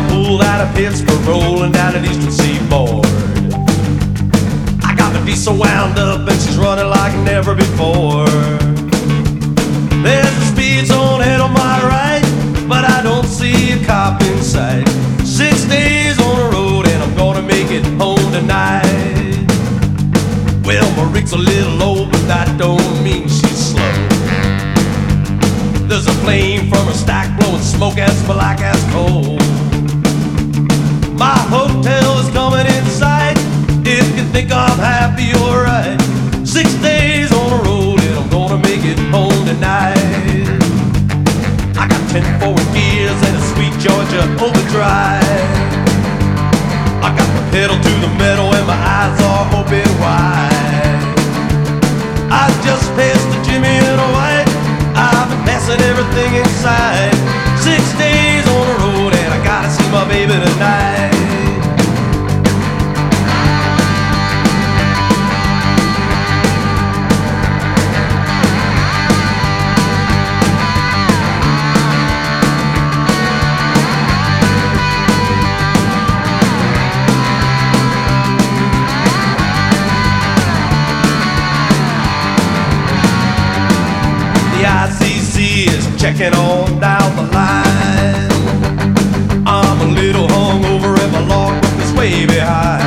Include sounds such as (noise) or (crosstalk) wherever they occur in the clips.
I pulled out of Pittsburgh, rolling down the eastern seaboard. I got my diesel wound up and she's running like never before. There's a speed zone ahead on my right, but I don't see a cop in sight. Six days on the road and I'm gonna make it home tonight. Well, my rig's a little low, but that don't mean she's slow. There's a flame from her stack blowing smoke as black as coal. My hotel is coming in sight. If you think I'm happy, you're right. Six days on the road and I'm gonna make it home tonight. I got ten forward gears and a sweet Georgia overdrive. I got the pedal to the metal and my eyes are open wide. I just passed the Jimmy in a white. I've been passing everything inside. Six days on the road and I gotta see my baby tonight. Checking on down the line. I'm a little hungover and my logbook is way behind.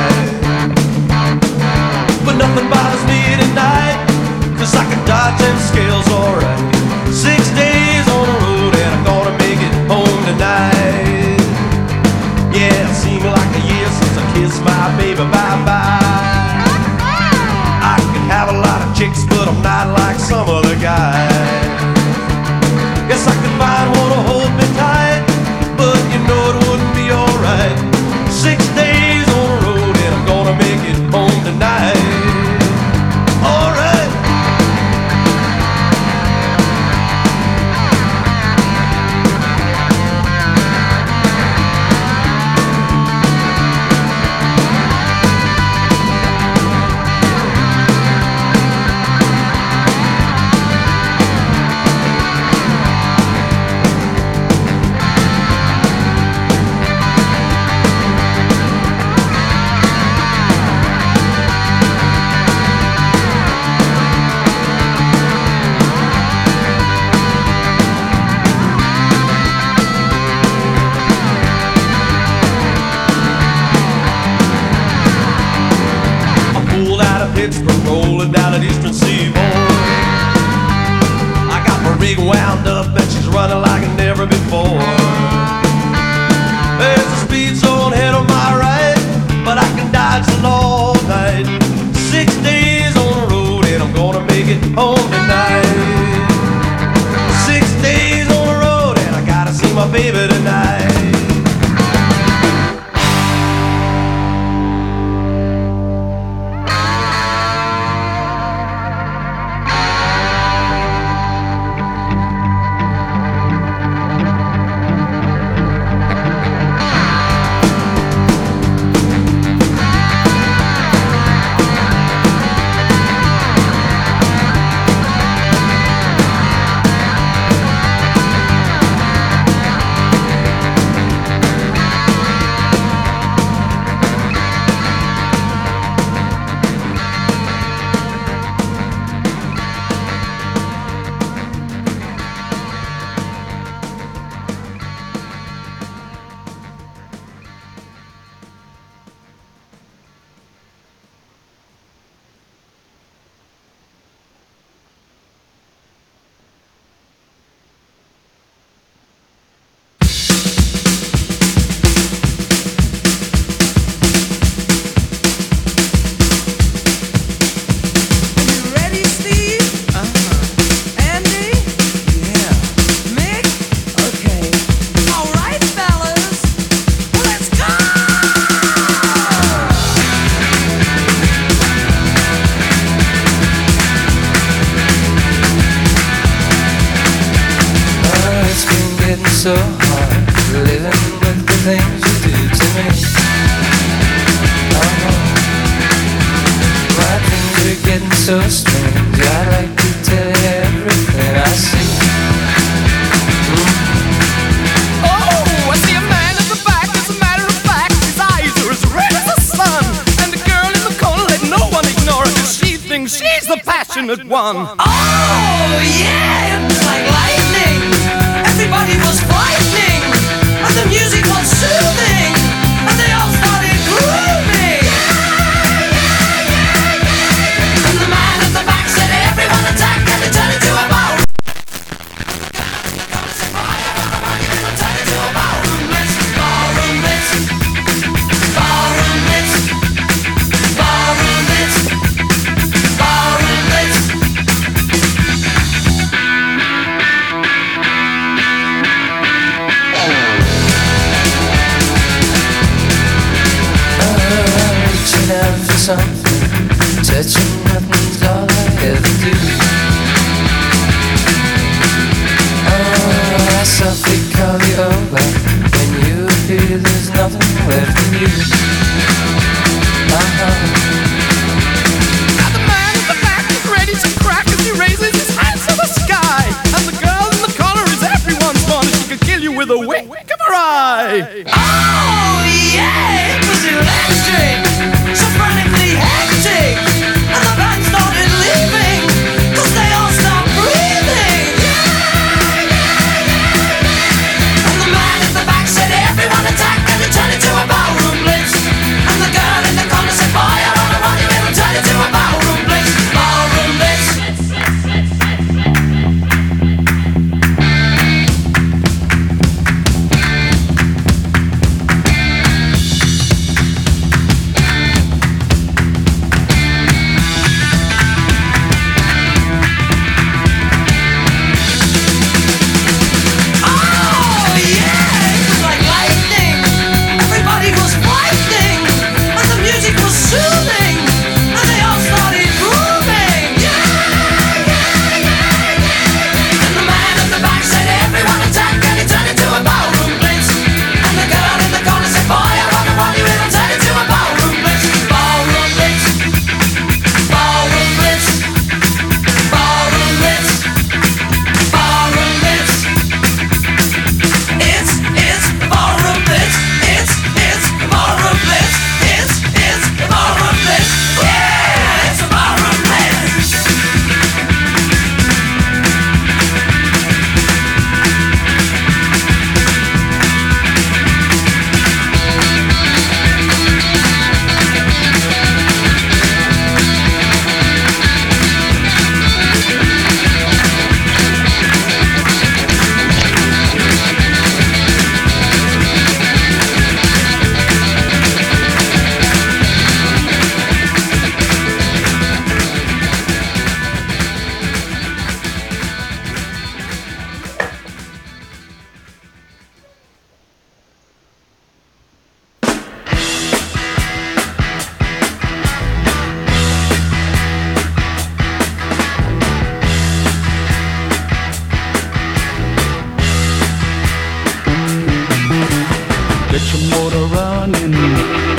Motor running.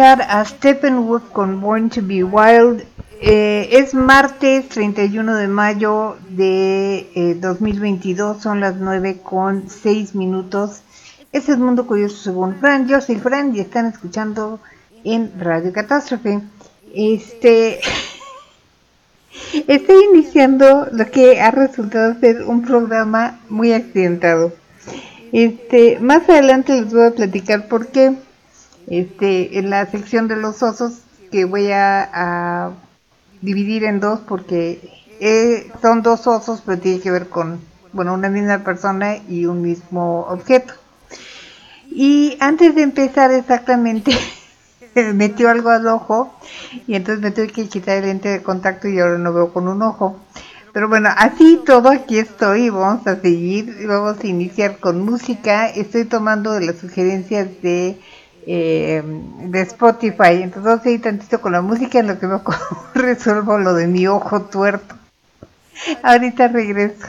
A Steppenwolf con Born to Be Wild. Eh, es martes 31 de mayo de eh, 2022, son las 9 con 6 minutos. Este es Mundo Curioso según Fran. Yo soy Fran y están escuchando en Radio Catástrofe. Este. (laughs) Estoy iniciando lo que ha resultado ser un programa muy accidentado. Este, más adelante les voy a platicar por qué. Este, en la sección de los osos que voy a, dividir en dos porque eh, son dos osos pero tiene que ver con bueno una misma persona y un mismo objeto. Y antes de empezar exactamente (laughs) me metió algo al ojo y entonces me tuve que quitar el lente de contacto y ahora no veo con un ojo. Pero bueno, así todo aquí estoy, vamos a seguir, vamos a iniciar con música. Estoy tomando de las sugerencias de, eh, de Spotify, entonces vamos a ir tantito con la música en lo que me (laughs) resuelvo lo de mi ojo tuerto. Ahorita regreso.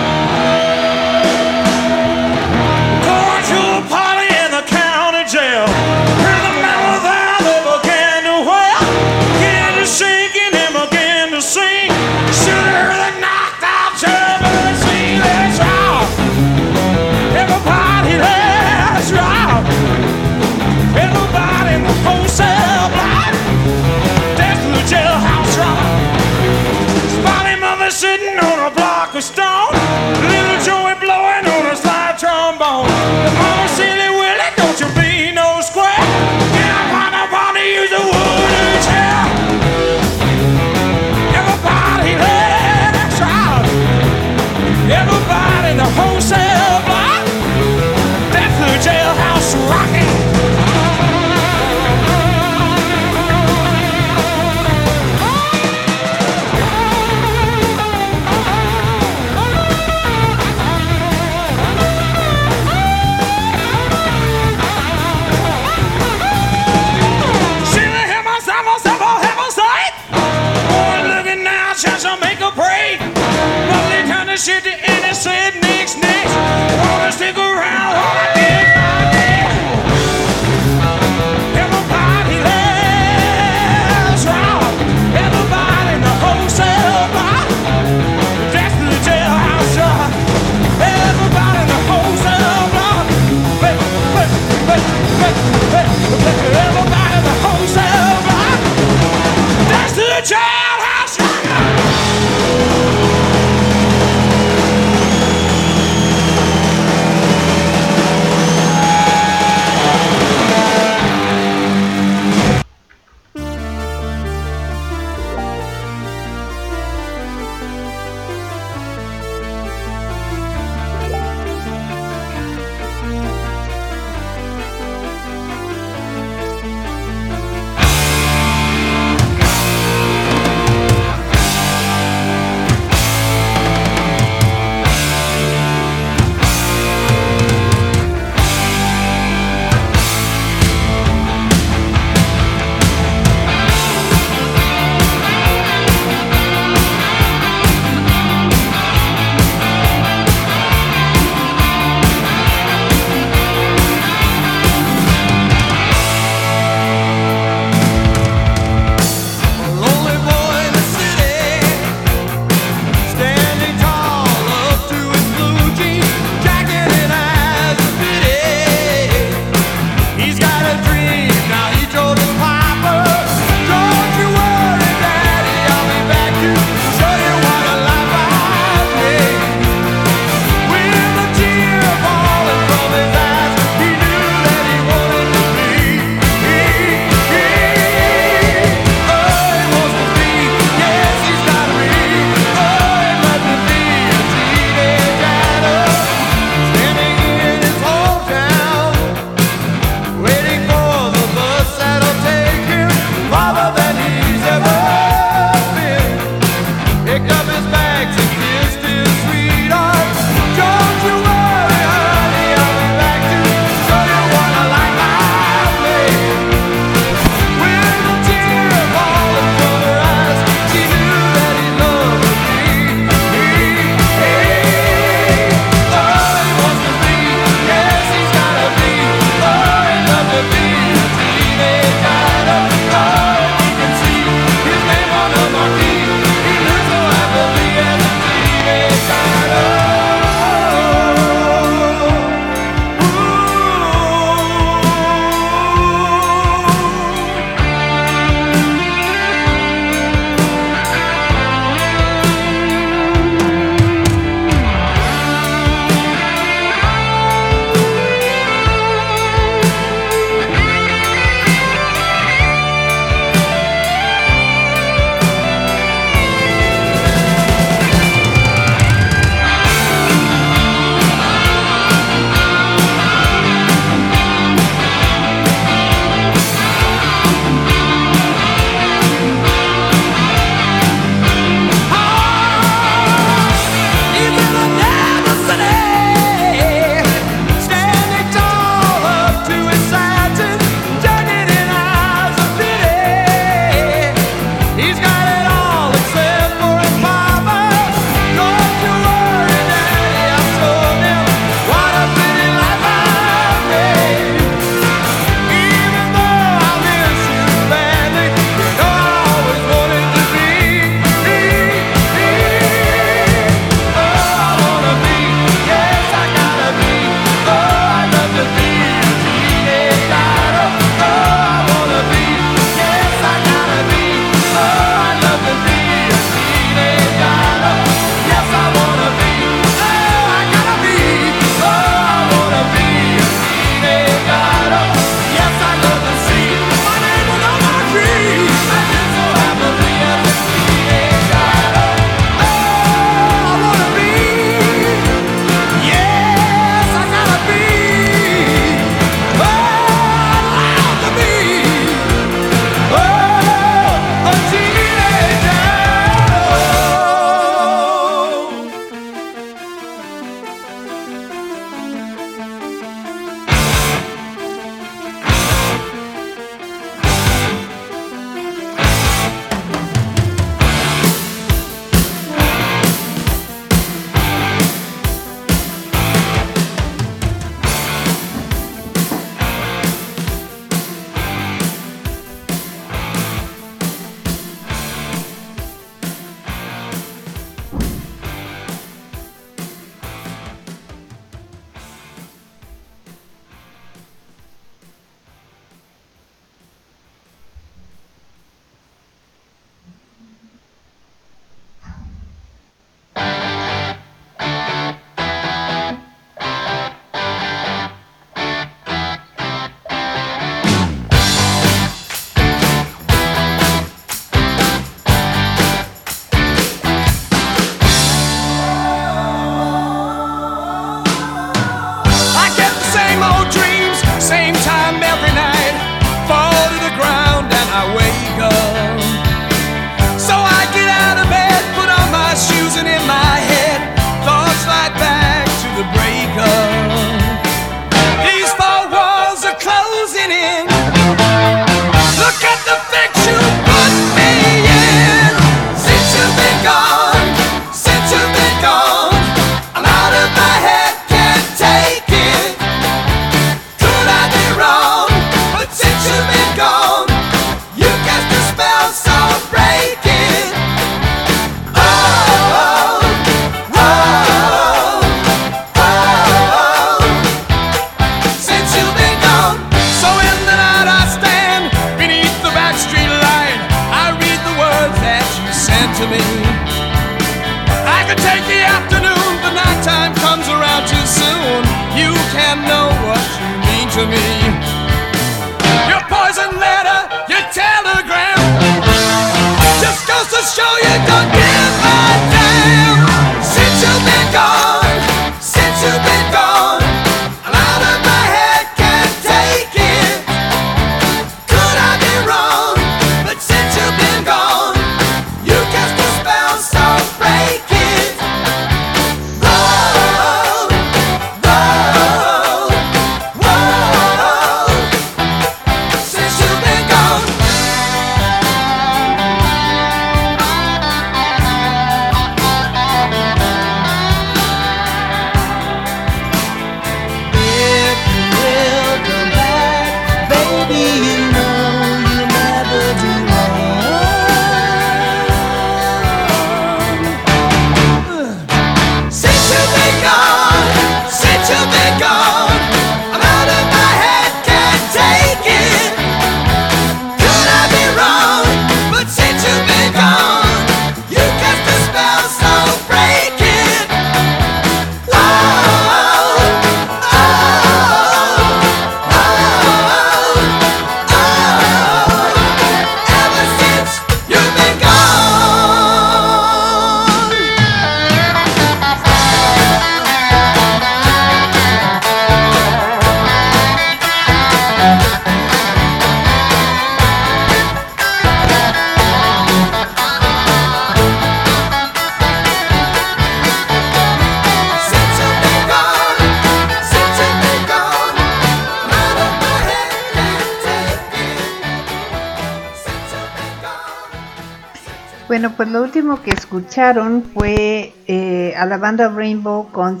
Escucharon fue eh, a la banda Rainbow con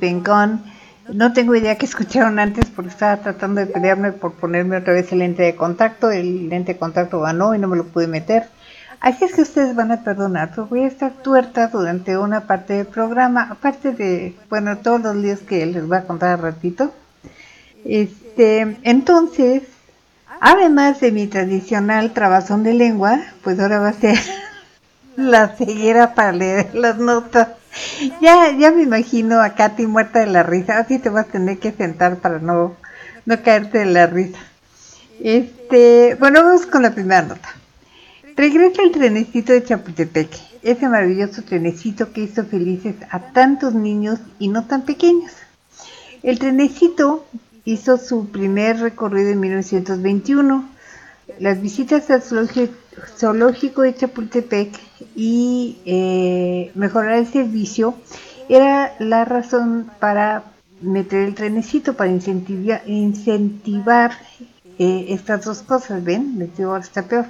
Been Gone. No tengo idea que escucharon antes porque estaba tratando de pelearme por ponerme otra vez el lente de contacto. El lente de contacto ganó y no me lo pude meter. Así es que ustedes van a perdonar, pero voy a estar tuerta durante una parte del programa, aparte de, bueno, todos los líos que les voy a contar al ratito. Este, entonces, además de mi tradicional trabazón de lengua, pues ahora va a ser la ceguera para leer las notas. Ya, ya me imagino a Katy muerta de la risa, así te vas a tener que sentar para no, no caerte de la risa. Este, bueno, vamos con la primera nota. Regresa el trenecito de Chapultepec, ese maravilloso trenecito que hizo felices a tantos niños y no tan pequeños. El trenecito hizo su primer recorrido en 1921. Las visitas al zoológico, de Chapultepec y eh, mejorar el servicio era la razón para meter el trenecito, para incentivar, incentivar eh, estas dos cosas, ¿ven? Digo, ahora está peor.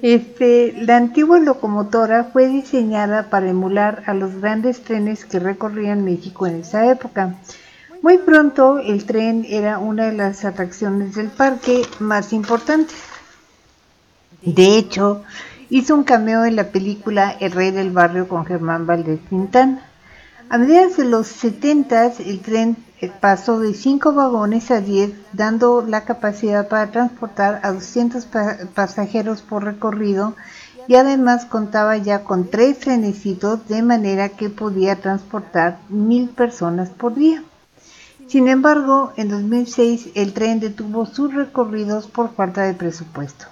Este, la antigua locomotora fue diseñada para emular a los grandes trenes que recorrían México en esa época. Muy pronto el tren era una de las atracciones del parque más importantes. De hecho, hizo un cameo en la película El Rey del Barrio con Germán Valdés Quintana. A mediados de los 70 el tren eh, pasó de 5 vagones a 10, dando la capacidad para transportar a 200 pa- pasajeros por recorrido y además contaba ya con tres trenecitos de manera que podía transportar mil personas por día. Sin embargo, en 2006 el tren detuvo sus recorridos por falta de presupuesto.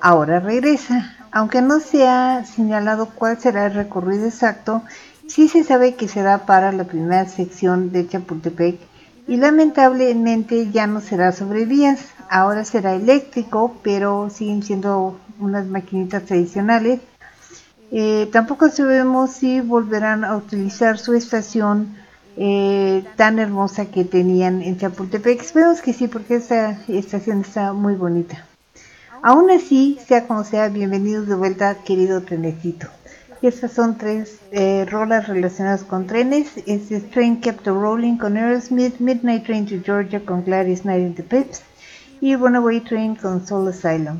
Ahora regresa, aunque no se ha señalado cuál será el recorrido exacto, sí se sabe que será para la primera sección de Chapultepec y lamentablemente ya no será sobre vías, ahora será eléctrico, pero siguen siendo unas maquinitas tradicionales. Eh, tampoco sabemos si volverán a utilizar su estación eh, tan hermosa que tenían en Chapultepec. Esperemos que sí, porque esta estación está muy bonita. Aún así, sea como sea, bienvenidos de vuelta, querido trenecito. Estas son tres eh, rolas relacionadas con trenes. Es Train Kept a Rolling con Aerosmith, Midnight Train to Georgia con Gladys Knight and the Pips y Runaway Train con Soul Asylum.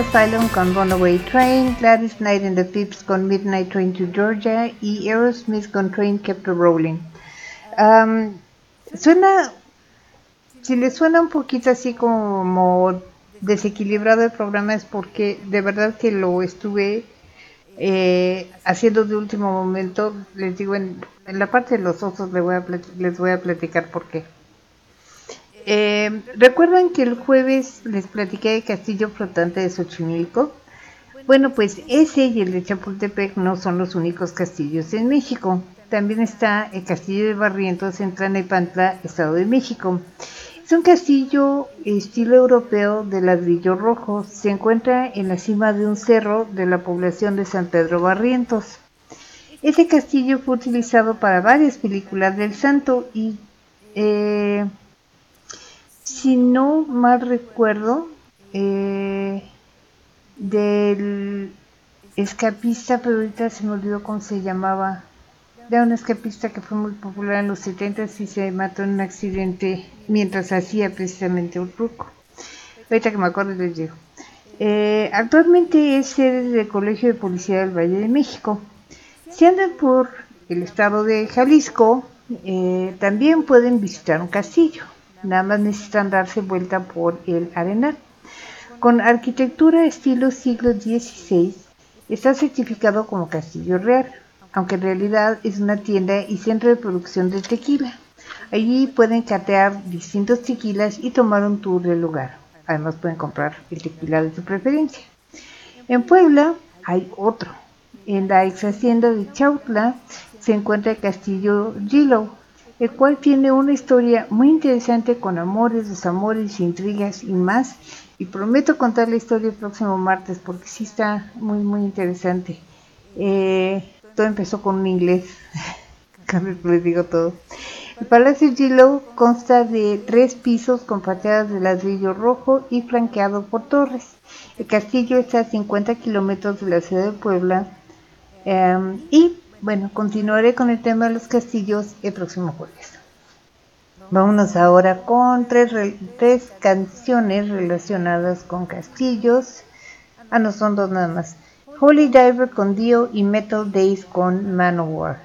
Asylum con Runaway Train, Gladys Knight and the Pips con Midnight Train to Georgia y Aerosmith con Train Kept Rolling. Am, suena, si le suena un poquito así como desequilibrado el programa es porque de verdad que lo estuve eh, haciendo de último momento. Les digo, en, la parte de los osos les voy a, les voy a platicar por qué. Eh, ¿Recuerdan que el jueves les platiqué del castillo flotante de Xochimilco? Bueno, pues ese y el de Chapultepec no son los únicos castillos en México. También está el castillo de Barrientos en Tlanepantla, Estado de México. Es un castillo estilo europeo de ladrillo rojo. Se encuentra en la cima de un cerro de la población de San Pedro Barrientos. Ese castillo fue utilizado para varias películas del santo y eh, si no mal recuerdo, eh, del escapista, pero ahorita se me olvidó cómo se llamaba. Era un escapista que fue muy popular en los 70 y se mató en un accidente mientras hacía precisamente un truco. Ahorita que me acuerdo les digo. Eh, actualmente es sede del Colegio de Policía del Valle de México. Si andan por el estado de Jalisco, eh, también pueden visitar un castillo. Nada más necesitan darse vuelta por el Arenal. Con arquitectura estilo siglo XVI, está certificado como Castillo Real, aunque en realidad es una tienda y centro de producción de tequila. Allí pueden catear distintos tequilas y tomar un tour del lugar. Además pueden comprar el tequila de su preferencia. En Puebla hay otro. En la ex hacienda de Chautla se encuentra el castillo Gilo. El cual tiene una historia muy interesante con amores, desamores, intrigas y más. Y prometo contar la historia el próximo martes porque sí está muy, muy interesante. Eh, todo empezó con un inglés, (laughs) les digo todo. El Palacio Gilo consta de tres pisos con fachadas de ladrillo rojo y flanqueado por torres. El castillo está a 50 kilómetros de la ciudad de Puebla. eh, y bueno, continuaré con el tema de los castillos el próximo jueves. Vámonos ahora con tres, re- tres canciones relacionadas con castillos. Ah, no, son dos nada más. Holy Diver con Dio y Metal Days con Manowar.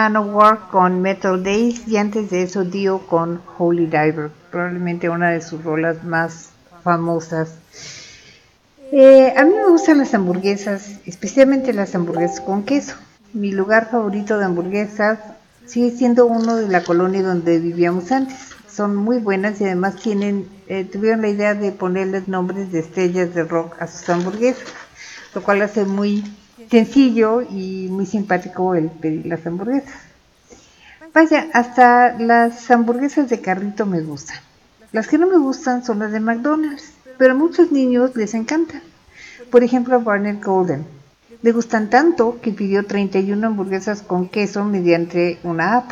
Manowar con Metal Days y antes de eso Dio con Holy Diver, probablemente una de sus rolas más famosas. Eh, a mí me gustan las hamburguesas, especialmente las hamburguesas con queso. Mi lugar favorito de hamburguesas sigue siendo uno de la colonia donde vivíamos antes. Son muy buenas y además tienen, eh, tuvieron la idea de ponerles nombres de estrellas de rock a sus hamburguesas, lo cual hace muy sencillo y muy simpático el pedir las hamburguesas. Vaya, hasta las hamburguesas de carrito me gustan. Las que no me gustan son las de McDonald's, pero a muchos niños les encantan. Por ejemplo, a Barnett Golden. Le gustan tanto que pidió 31 hamburguesas con queso mediante una app.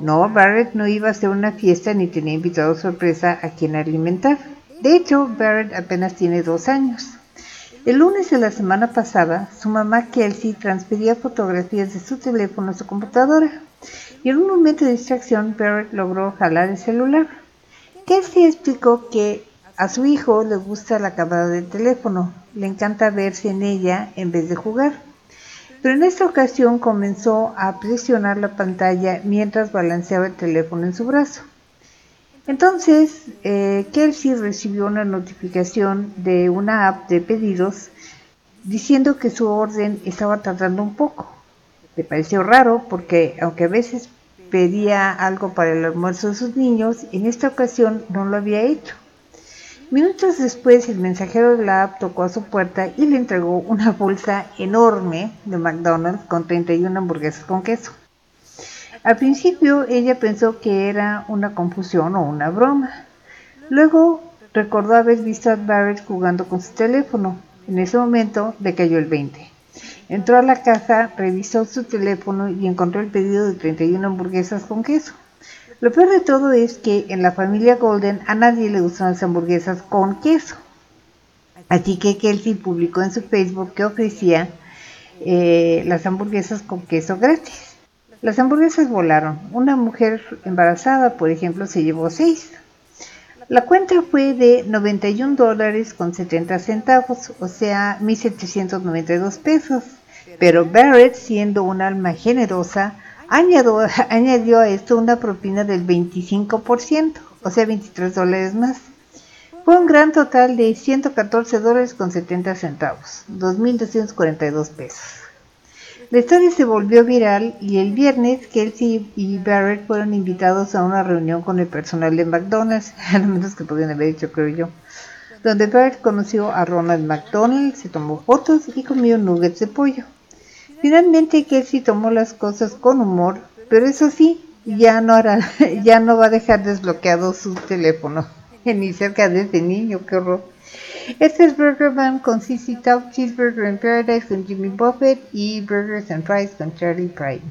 No, Barrett no iba a hacer una fiesta ni tenía invitado sorpresa a quien alimentar. De hecho, Barrett apenas tiene dos años. El lunes de la semana pasada, su mamá Kelsey transfería fotografías de su teléfono a su computadora y en un momento de distracción Barrett logró jalar el celular. Kelsey explicó que a su hijo le gusta la cámara del teléfono, le encanta verse en ella en vez de jugar. Pero en esta ocasión comenzó a presionar la pantalla mientras balanceaba el teléfono en su brazo. Entonces, eh, Kelsey recibió una notificación de una app de pedidos diciendo que su orden estaba tardando un poco. Le pareció raro porque aunque a veces pedía algo para el almuerzo de sus niños, en esta ocasión no lo había hecho. Minutos después, el mensajero de la app tocó a su puerta y le entregó una bolsa enorme de McDonald's con 31 hamburguesas con queso. Al principio ella pensó que era una confusión o una broma. Luego recordó haber visto a Barrett jugando con su teléfono. En ese momento le cayó el 20. Entró a la caja, revisó su teléfono y encontró el pedido de 31 hamburguesas con queso. Lo peor de todo es que en la familia Golden a nadie le gustan las hamburguesas con queso. Así que Kelsey publicó en su Facebook que ofrecía eh, las hamburguesas con queso gratis. Las hamburguesas volaron. Una mujer embarazada, por ejemplo, se llevó seis. La cuenta fue de 91 dólares con 70 centavos, o sea, 1.792 pesos. Pero Barrett, siendo un alma generosa, (laughs) añadió, a esto una propina del 25%, o sea, 23 dólares más. Fue un gran total de 114 dólares con 70 centavos, 2.242 pesos. La historia se volvió viral y el viernes Kelsey y Barrett fueron invitados a una reunión con el personal de McDonald's, (laughs) a lo menos que podían haber dicho, creo yo, donde Barrett conoció a Ronald McDonald, se tomó fotos y comió nuggets de pollo. Finalmente Kelsey tomó las cosas con humor, pero eso sí, ya no, hará, (laughs) ya no va a dejar desbloqueado su teléfono, (laughs) ni cerca de ese niño, qué horror. Este es Burger Man con CC Top, Cheeseburger in Paradise con Jimmy Buffett y Burgers and Fries con Charlie Pride.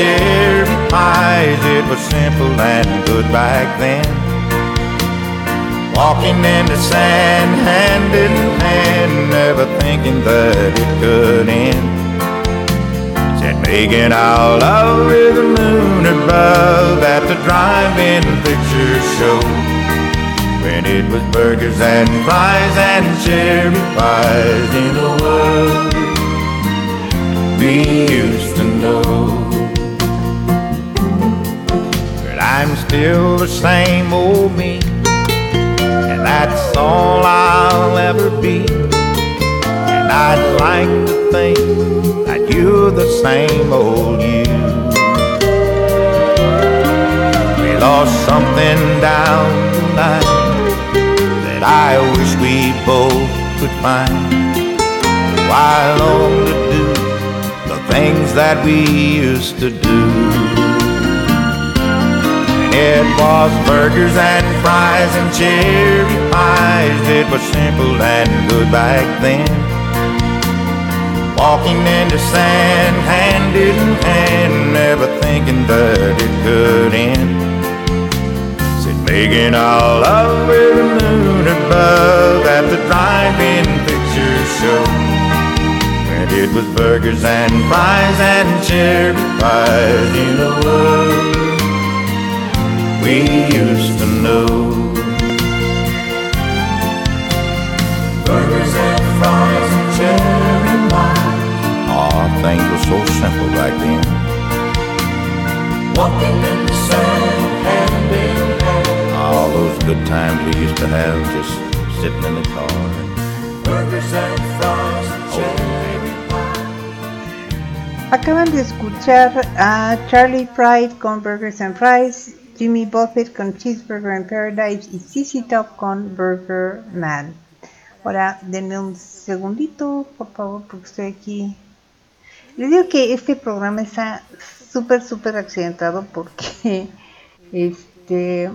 Cherry pies. It was simple and good back then. Walking in the sand, hand in hand, never thinking that it could end. Said making our love with the moon above at the drive-in picture show. When it was burgers and fries and cherry pies in the world we used to know. I'm still the same old me, and that's all I'll ever be. And I'd like to think that you're the same old you. We lost something down the line that I wish we both could find. Why long do the things that we used to do? It was burgers and fries and cherry pies. It was simple and good back then. Walking in the sand, hand in hand, never thinking that it could end. Said making our love with the moon above at the drive-in picture show. And it was burgers and fries and cherry pies in a world we used to know. Burgers and fries and cherry pies. Aw, ah, things were so simple back then. Walking in the sand, hand in hand. All those good times we used to have just sitting in the car. Burgers and fries and oh. cherry Acaban de escuchar a Charlie Fried con Burgers and Fries, Jimmy Buffett con Cheeseburger in Paradise y CC Top con Burger Man. Ahora, denme un segundito, por favor, porque estoy aquí. Les digo que este programa está súper, súper accidentado porque, (laughs) este,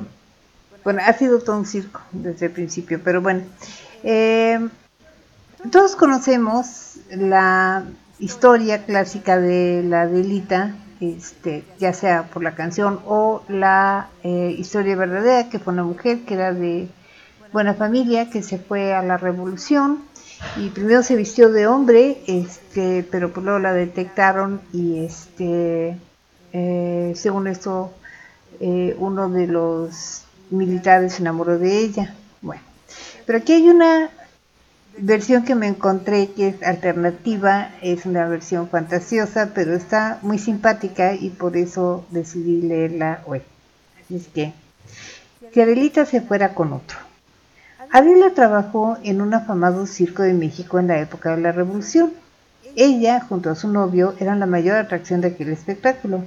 bueno, ha sido todo un circo desde el principio, pero bueno. Eh, todos conocemos la historia clásica de la Adelita, este, ya sea por la canción o la eh, historia verdadera, que fue una mujer que era de buena familia, que se fue a la revolución y primero se vistió de hombre, este, pero pues luego la detectaron y este, eh, según esto, eh, uno de los militares se enamoró de ella. Bueno, pero aquí hay una versión que me encontré que es alternativa, es una versión fantasiosa, pero está muy simpática y por eso decidí leerla hoy. Así es que, si Adelita se fuera con otro. Adela trabajó en un afamado circo de México en la época de la Revolución. Ella, junto a su novio, eran la mayor atracción de aquel espectáculo.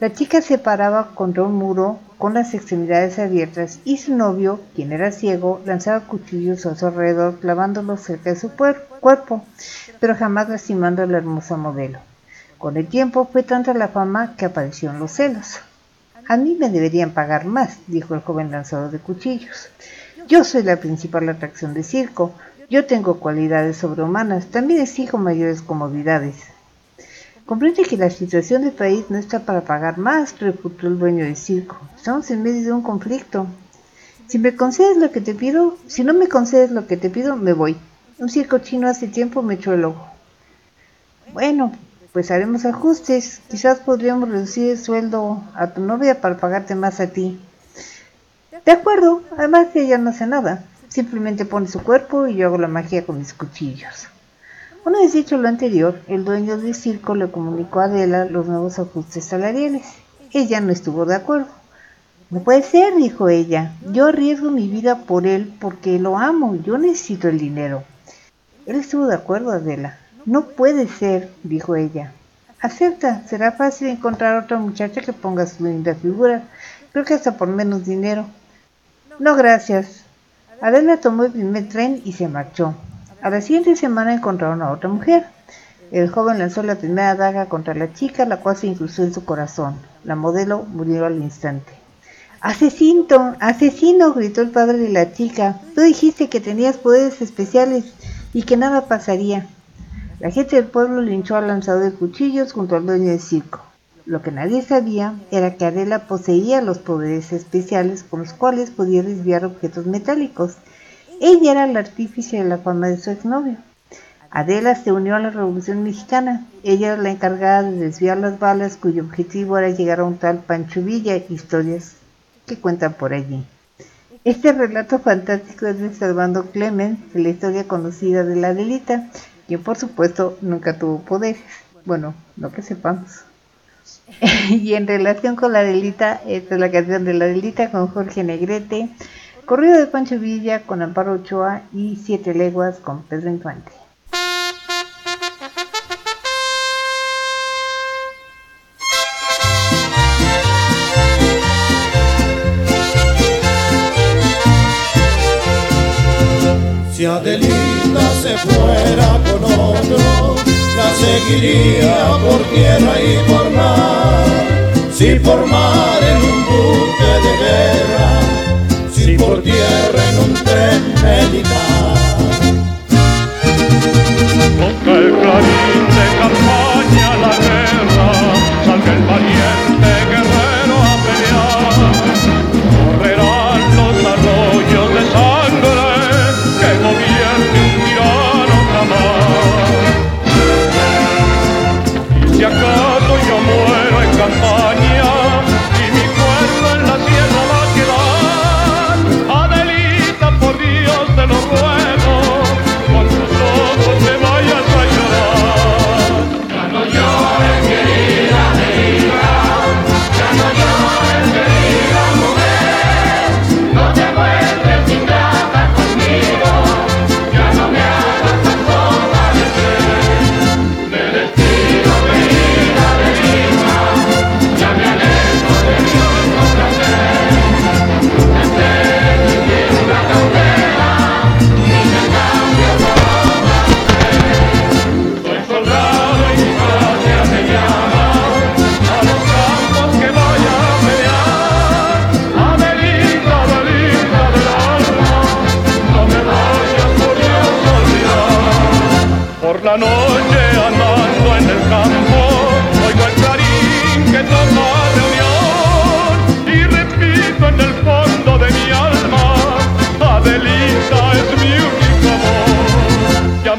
La chica se paraba contra un muro con las extremidades abiertas y su novio, quien era ciego, lanzaba cuchillos a su alrededor clavándolos cerca de su cuerpo, pero jamás lastimando a la hermosa modelo. Con el tiempo fue tanta la fama que aparecieron los celos. A mí me deberían pagar más, dijo el joven lanzador de cuchillos. Yo soy la principal atracción de circo. Yo tengo cualidades sobrehumanas. También exijo mayores comodidades. Comprende que la situación del país no está para pagar más, refutó el dueño del circo. Estamos en medio de un conflicto. Si me concedes lo que te pido, si no me concedes lo que te pido, me voy. Un circo chino hace tiempo me echó el ojo. Bueno, pues haremos ajustes. Quizás podríamos reducir el sueldo a tu novia para pagarte más a ti. De acuerdo, además ella no hace nada. Simplemente pone su cuerpo y yo hago la magia con mis cuchillos. Una vez dicho lo anterior, el dueño del circo le comunicó a Adela los nuevos ajustes salariales. Ella no estuvo de acuerdo. No puede ser, dijo ella. Yo arriesgo mi vida por él porque lo amo. Yo necesito el dinero. Él estuvo de acuerdo, Adela. No puede ser, dijo ella. Acepta, será fácil encontrar otra muchacha que ponga su linda figura. Creo que hasta por menos dinero. No, gracias. Adela tomó el primer tren y se marchó. A la siguiente semana encontraron a otra mujer. El joven lanzó la primera daga contra la chica, la cual se incrustó en su corazón. La modelo murió al instante. ¡Asesino! ¡Asesino! gritó el padre de la chica. Tú dijiste que tenías poderes especiales y que nada pasaría. La gente del pueblo linchó al lanzador de cuchillos junto al dueño del circo. Lo que nadie sabía era que Adela poseía los poderes especiales con los cuales podía desviar objetos metálicos. Ella era la artífice de la fama de su exnovio. Adela se unió a la Revolución Mexicana. Ella era la encargada de desviar las balas cuyo objetivo era llegar a un tal Pancho Villa, historias que cuentan por allí. Este relato fantástico es de Servando Clemens, la historia conocida de la Adelita, quien por supuesto nunca tuvo poderes. Bueno, no que sepamos. (laughs) y en relación con la Adelita, esta es la canción de la Adelita con Jorge Negrete, Corrido de Pancho Villa con Amparo Ochoa y Siete Leguas con Pedro Infante. Si Adelita se fuera con otro, la seguiría por tierra y por mar. Si por mar en un buque la si por tierra en un tren meditar. Toca el clarín de campaña la guerra, salga el valiente guerrero a pelear. Correrán los arroyos de sangre que gobierne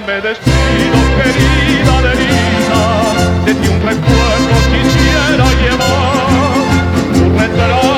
me despido, querida Adelita, de un recuerdo quisiera llevar. Tu retrato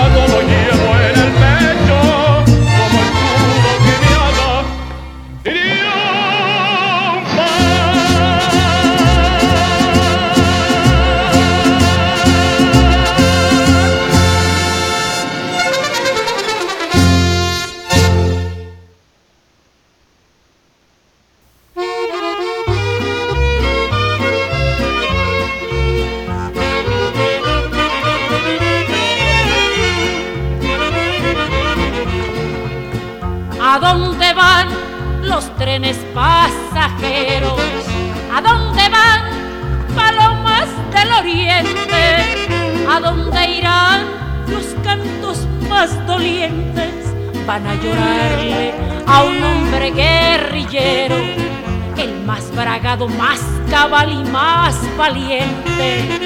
más cabal y más valiente.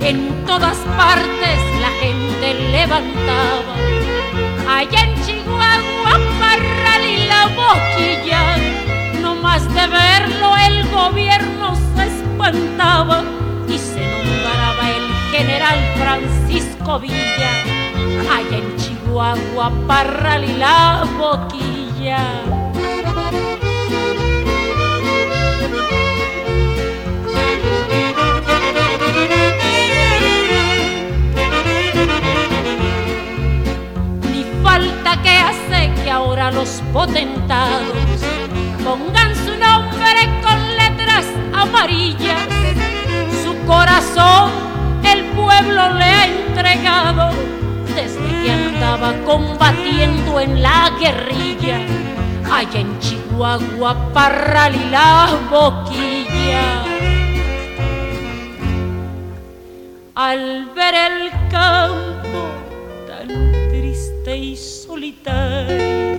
En todas partes la gente levantaba Allá en Chihuahua, Parral y la boquilla, no más de verlo el gobierno se espantaba y se nombraba el general Francisco Villa. Allá en Chihuahua, Parral y la boquilla. Ni falta que hace que ahora los potentados pongan su nombre con letras amarillas. Su corazón el pueblo le ha entregado desde que andaba combatiendo en la guerrilla. Allá en Chihuahua, Parral y la boquilla. Al ver el campo tan triste y solitario,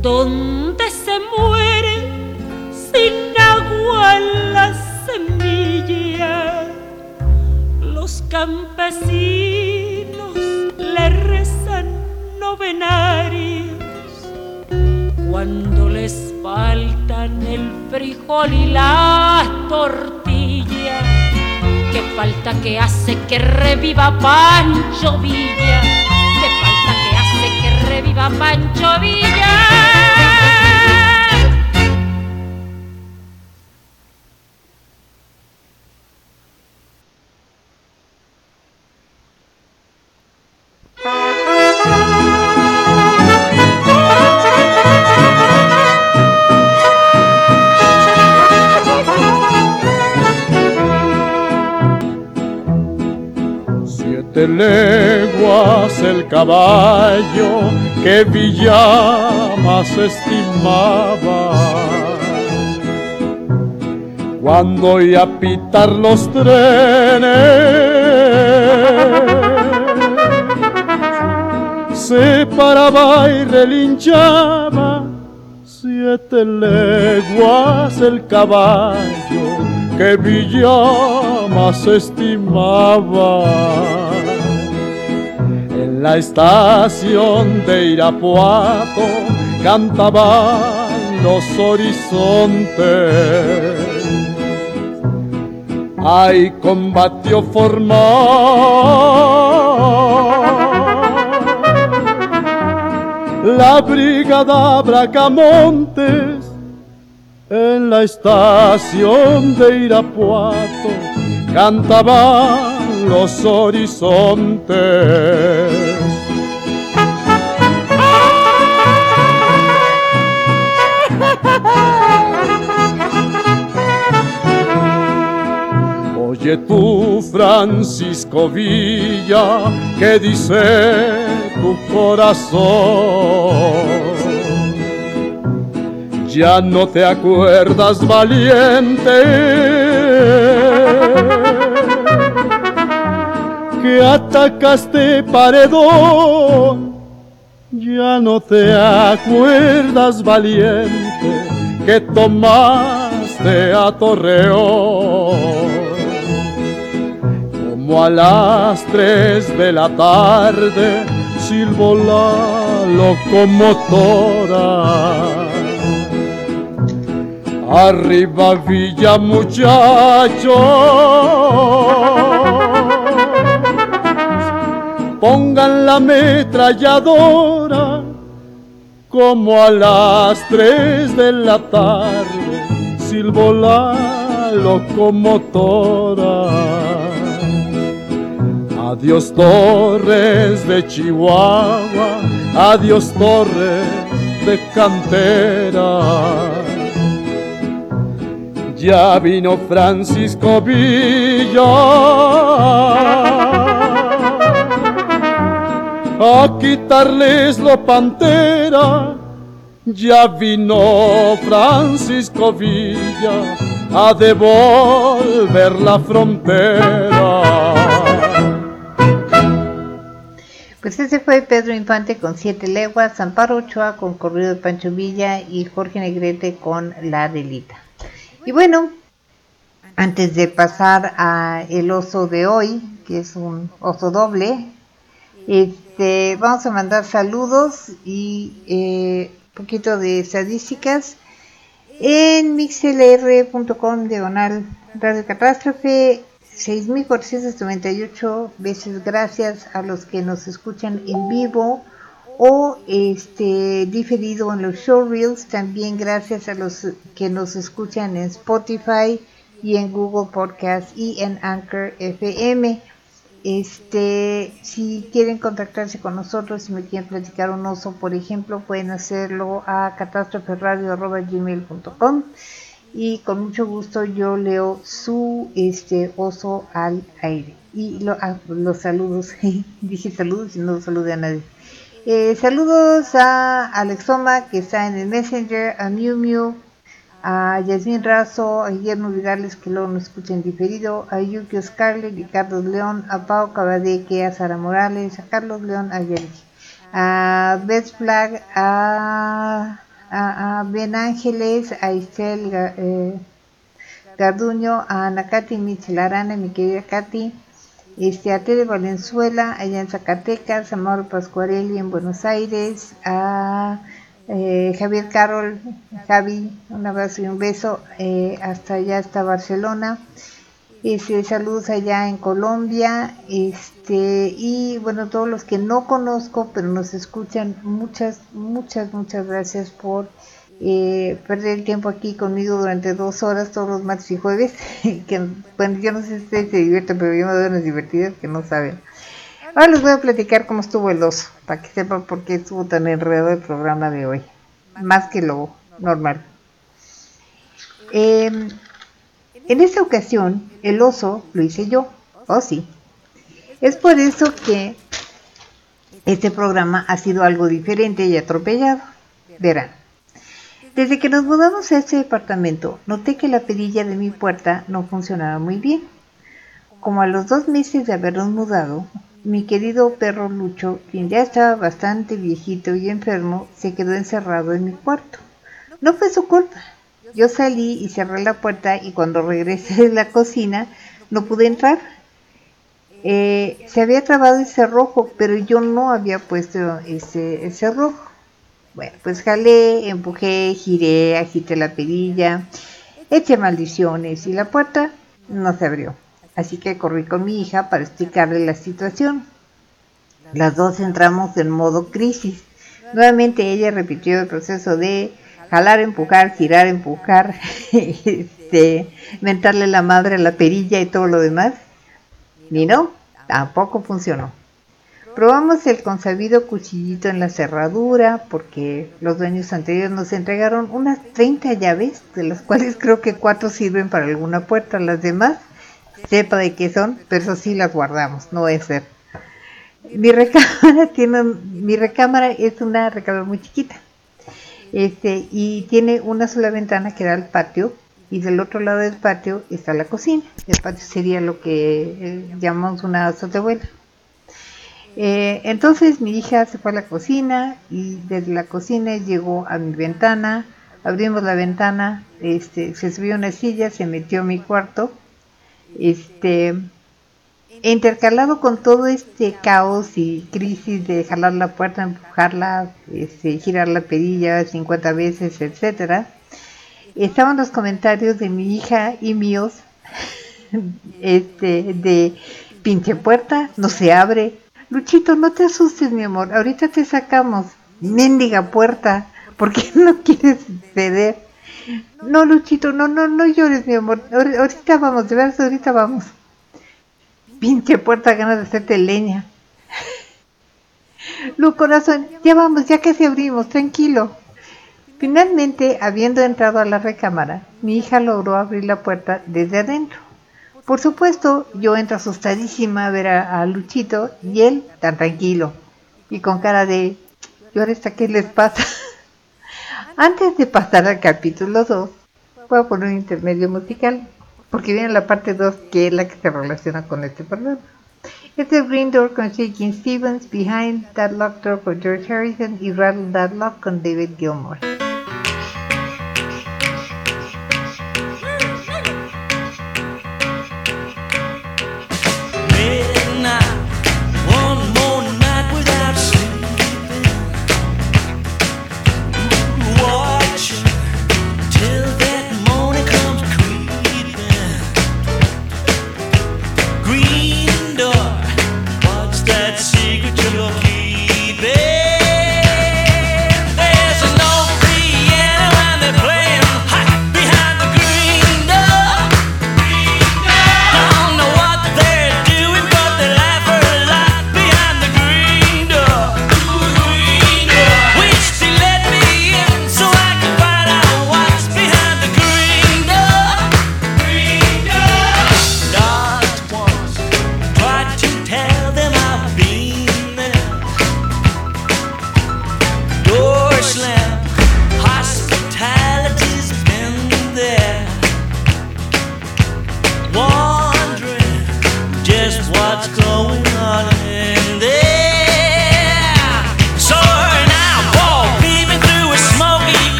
donde se muere sin agua la semilla, los campesinos le rezan novenarios cuando les faltan el frijol y la tortilla. Qué falta que hace que reviva Pancho Villa. Qué falta que hace que reviva Pancho Villa. Que Villa más estimaba. Cuando oía pitar los trenes, se paraba y relinchaba. Siete leguas el caballo que Villa más estimaba. En la estación de Irapuato cantaban los horizontes. Ay, combatió formal la brigada Bracamontes en la estación de Irapuato cantaban los horizontes. Oye tú, Francisco Villa, ¿qué dice tu corazón? Ya no te acuerdas, valiente, que atacaste paredón. Ya no te acuerdas, valiente, que tomaste a Torreón. Como a las tres de la tarde silbó la locomotora. Arriba Villa muchachos, pongan la ametralladora como a las tres de la tarde silbó la locomotora. Adiós Torres de Chihuahua, adiós Torres de Cantera. Ya vino Francisco Villa a quitarles lo pantera. Ya vino Francisco Villa a devolver la frontera. Pues ese fue Pedro Infante con Siete Leguas, Amparo Ochoa con Corrido de Pancho Villa y Jorge Negrete con La Delita. Y bueno, antes de pasar a el oso de hoy, que es un oso doble, este, vamos a mandar saludos y un poquito de estadísticas. En mixlr.com diagonal Radio Catástrofe 6.498 veces gracias a los que nos escuchan en vivo o este diferido en los showreels también gracias a los que nos escuchan en Spotify y en Google Podcast y en Anchor FM este si quieren contactarse con nosotros si me quieren platicar un oso por ejemplo pueden hacerlo a catástroferradio.gmail.com y con mucho gusto yo leo su este oso al aire. Y ah, los saludos. (laughs) Dije saludos y no saludé a nadie. Eh, saludos a Alexoma que está en el Messenger, a Miu Miu, a Yasmin Razo, a Guillermo Vidales que luego nos escuchan diferido, a Yukio Scarlett, a Carlos León, a Pau Cabadeque, a Sara Morales, a Carlos León, a Yergi, a Beth Flag, a, Ben Ángeles, a Isel eh, Garduño, a Ana Katy Michelarana, mi querida Katy, este, a Tere Valenzuela, allá en Zacatecas, a Mauro Pascuarelli en Buenos Aires, a eh, Javier Carol, Javi, un abrazo y un beso, eh, hasta allá hasta Barcelona. Este, saludos allá en Colombia, este, y bueno, todos los que no conozco, pero nos escuchan, muchas, muchas, muchas gracias por eh, perder el tiempo aquí conmigo durante dos horas todos los martes y jueves. (laughs) Que bueno yo no sé si ustedes se divierten pero yo me doy unas divertidas que no saben ahora les voy a platicar cómo estuvo el oso para que sepan por qué estuvo tan enredado el programa de hoy. Más que lo normal. Eh, en esta ocasión el oso lo hice yo. Oh sí. Es por eso que este programa ha sido algo diferente y atropellado. Verán. Desde que nos mudamos a este departamento, noté que la perilla de mi puerta no funcionaba muy bien. Como a los dos meses de habernos mudado, mi querido perro Lucho, quien ya estaba bastante viejito y enfermo, se quedó encerrado en mi cuarto. No fue su culpa. Yo salí y cerré la puerta y cuando regresé de la cocina no pude entrar. Eh, se había trabado el cerrojo, pero yo no había puesto ese, ese cerrojo. Bueno, pues jalé, empujé, giré, agité la perilla, eché maldiciones y la puerta no se abrió. Así que corrí con mi hija para explicarle la situación. Las dos entramos en modo crisis. Nuevamente ella repitió el proceso de jalar, empujar, girar, empujar, (laughs) este, mentarle la madre a la perilla y todo lo demás. Ni no, tampoco funcionó. Probamos el consabido cuchillito en la cerradura porque los dueños anteriores nos entregaron unas 30 llaves, de las cuales creo que cuatro sirven para alguna puerta, las demás sepa de qué son, pero eso sí las guardamos, no es ser. Mi recámara (laughs) tiene mi recámara es una recámara muy chiquita. Este, y tiene una sola ventana que da al patio y del otro lado del patio está la cocina. El patio sería lo que eh, llamamos una azotehuela. Eh, entonces mi hija se fue a la cocina y desde la cocina llegó a mi ventana, abrimos la ventana, este, se subió una silla, se metió a mi cuarto, este, intercalado con todo este caos y crisis de jalar la puerta, empujarla, este, girar la perilla 50 veces, etcétera, estaban los comentarios de mi hija y míos, (laughs) este, de pinche puerta, no se abre. Luchito, no te asustes, mi amor, ahorita te sacamos. Mendiga puerta, ¿por qué (laughs) no quieres ceder? No, Luchito, no, no, no llores, mi amor. Ahor- Ahorita vamos, de verdad, ahorita vamos. Pinche puerta, ganas de hacerte leña. Lu, corazón, ya vamos, ya casi abrimos, tranquilo. Finalmente, habiendo entrado a la recámara, mi hija logró abrir la puerta desde adentro. Por supuesto, yo entro asustadísima a ver a, a Luchito y él tan tranquilo y con cara de, ¿y ahora qué les pasa? Antes de pasar al capítulo 2, voy a poner un intermedio musical, porque viene la parte 2 que es la que se relaciona con este programa. Es Green Door con Shaking Stevens, Behind That Locked Door con George Harrison y Rattle That Lock con David Gilmour.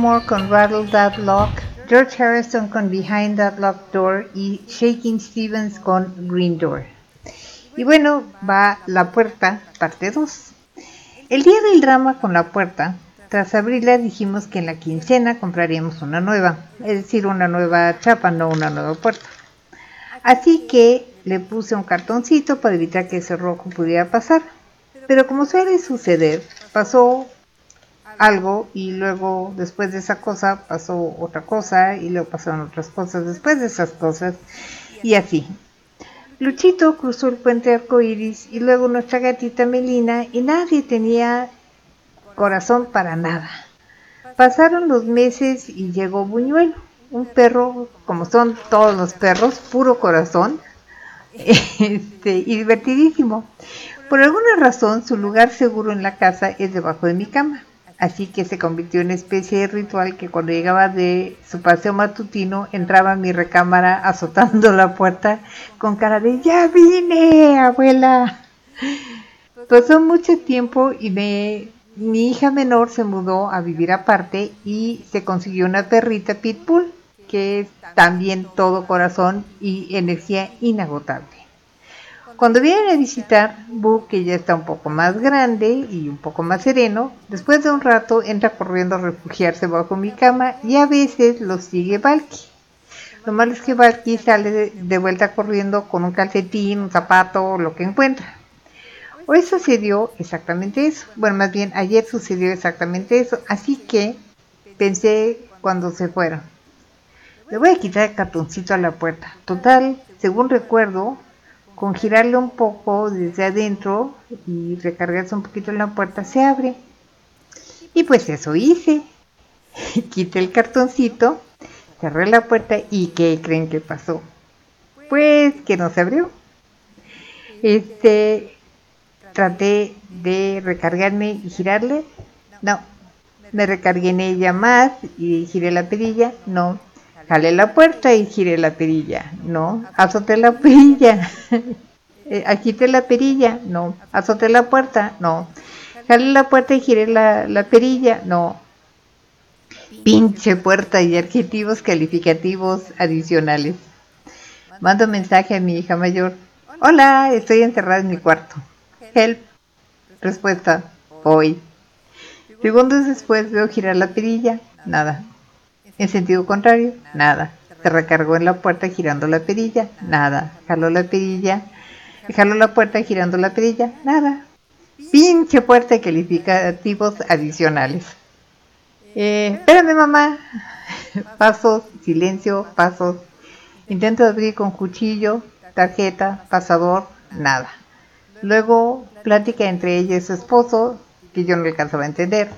Con Rattle That Lock, George Harrison con Behind That Locked Door y Shaking Stevens con Green Door. Y bueno, va La Puerta, parte 2. El día del drama con La Puerta, tras abrirla dijimos que en la quincena compraríamos una nueva, es decir, una nueva chapa, no una nueva puerta. Así que le puse un cartoncito para evitar que ese rojo pudiera pasar. Pero como suele suceder, pasó algo y luego después de esa cosa pasó otra cosa y luego pasaron otras cosas después de esas cosas y así. Luchito cruzó el puente arcoíris y luego nuestra gatita Melina y nadie tenía corazón para nada. Pasaron los meses y llegó Buñuelo, un perro, como son todos los perros, puro corazón, (laughs) este, y divertidísimo. Por alguna razón, su lugar seguro en la casa es debajo de mi cama. Así que se convirtió en una especie de ritual que cuando llegaba de su paseo matutino entraba a mi recámara azotando la puerta con cara de ¡Ya vine, abuela! Pasó mucho tiempo y me, mi hija menor se mudó a vivir aparte y se consiguió una perrita pitbull que es también todo corazón y energía inagotable. Cuando vienen a visitar, Bu, que ya está un poco más grande y un poco más sereno, después de un rato entra corriendo a refugiarse bajo mi cama y a veces lo sigue Valky. Lo malo es que Valky sale de vuelta corriendo con un calcetín, un zapato, lo que encuentra. Hoy sucedió exactamente eso. Bueno, más bien ayer sucedió exactamente eso. Así que pensé cuando se fueron. Le voy a quitar el cartoncito a la puerta. Total, según recuerdo, con girarle un poco desde adentro y recargarse un poquito en la puerta se abre. Y pues eso hice. (laughs) Quité el cartoncito, cerré la puerta y ¿qué creen que pasó? Pues que no se abrió. Este, traté de recargarme y girarle. No, me recargué en ella más y giré la perilla. No, jalé la puerta y giré la perilla. No, azoté la perilla. (laughs) eh, agité la perilla. No, azoté la puerta. No, jalé la puerta y giré la, la perilla. No, pinche puerta y adjetivos calificativos adicionales. Mando mensaje a mi hija mayor. Hola, estoy encerrada en mi cuarto. Help. Respuesta. Hoy. Segundos después veo girar la perilla. Nada. En sentido contrario. Nada. Se recargó en la puerta girando la perilla. Nada. Jaló la perilla. Jaló la puerta girando la perilla. Nada. Pinche puerta y calificativos adicionales. Eh, espérame mamá. (laughs) Pasos, silencio, pasos. Intento abrir con cuchillo, tarjeta, pasador, nada. Luego, plática entre ella y su esposo, que yo no alcanzaba a entender.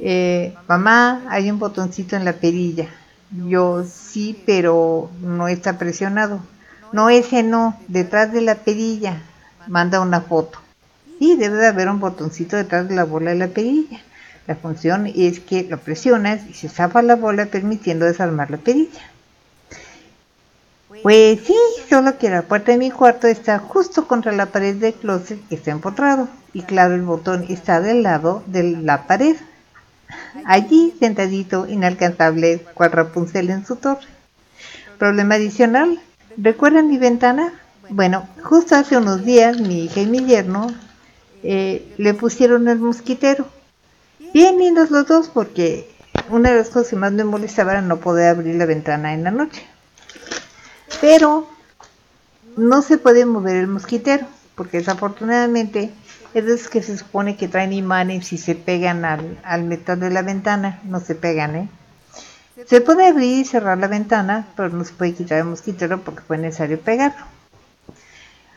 Eh, mamá, hay un botoncito en la perilla. Yo sí, pero no está presionado. No, ese no, detrás de la perilla. Manda una foto. Sí, debe de haber un botoncito detrás de la bola de la perilla. La función es que lo presionas y se zapa la bola permitiendo desarmar la perilla. Pues sí, solo que la puerta de mi cuarto está justo contra la pared del closet que está empotrado. Y claro, el botón está del lado de la pared. Allí, sentadito, inalcanzable, cual Rapunzel en su torre. Problema adicional. ¿Recuerdan mi ventana? Bueno, justo hace unos días mi hija y mi yerno eh, le pusieron el mosquitero. Bien lindos los dos porque una de las cosas que más me molestaba era no poder abrir la ventana en la noche pero no se puede mover el mosquitero, porque desafortunadamente es de esos que se supone que traen imanes y se pegan al, al metal de la ventana, no se pegan, ¿eh? Se puede abrir y cerrar la ventana, pero no se puede quitar el mosquitero porque fue necesario pegarlo.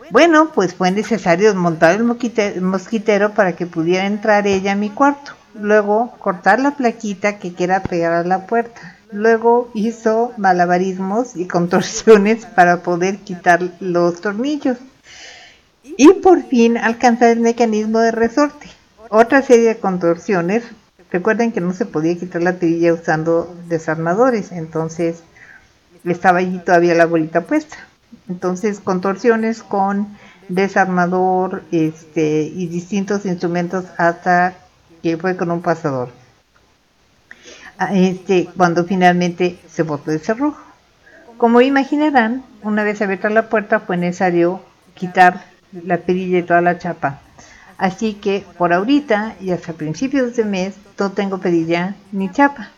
Bueno, pues fue necesario montar el mosquite- mosquitero para que pudiera entrar ella a mi cuarto. Luego cortar la plaquita que quiera pegar a la puerta. Luego hizo malabarismos y contorsiones para poder quitar los tornillos. Y por fin alcanzar el mecanismo de resorte. Otra serie de contorsiones. Recuerden que no se podía quitar la perilla usando desarmadores, entonces estaba allí todavía la bolita puesta. Entonces contorsiones con desarmador este, y distintos instrumentos hasta que fue con un pasador. a este, cuando finalmente se botó el cerrojo. Como imaginarán, una vez abierta la puerta fue necesario quitar la perilla y toda la chapa. Así que por ahorita y hasta principios de mes no tengo perilla ni chapa.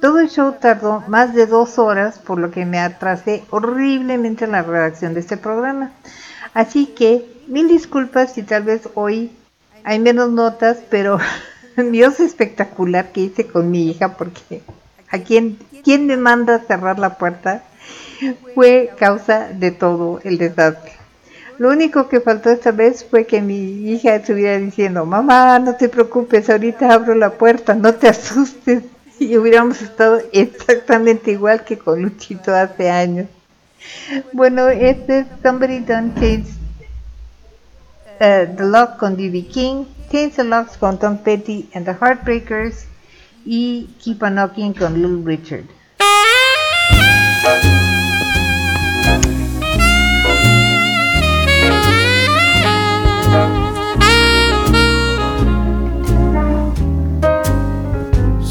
Todo el show tardó más de dos horas, por lo que me atrasé horriblemente en la redacción de este programa. Así que mil disculpas si tal vez hoy hay menos notas, pero (laughs) mi oso espectacular que hice con mi hija, porque a quien, quien me manda a cerrar la puerta fue causa de todo el desastre. Lo único que faltó esta vez fue que mi hija estuviera diciendo, mamá, no te preocupes, ahorita abro la puerta, no te (laughs) asustes. Y hubiéramos estado exactamente igual que con Luchito hace años. Bueno, este es Somebody Done Changed uh, The Lock con D.B. King, Change the Locks con Tom Petty and the Heartbreakers y Keep on Knocking con Little Richard.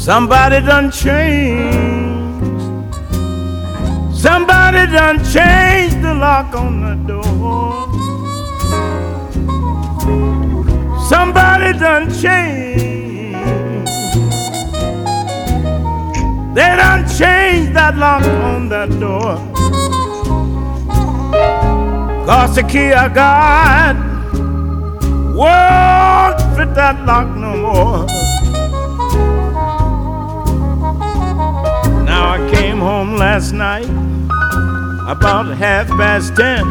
Somebody done changed. Somebody done changed the lock on the door. Somebody done changed. They done changed that lock on that door. Cause the key I got won't fit that lock no more. Now I came home last night about half past ten.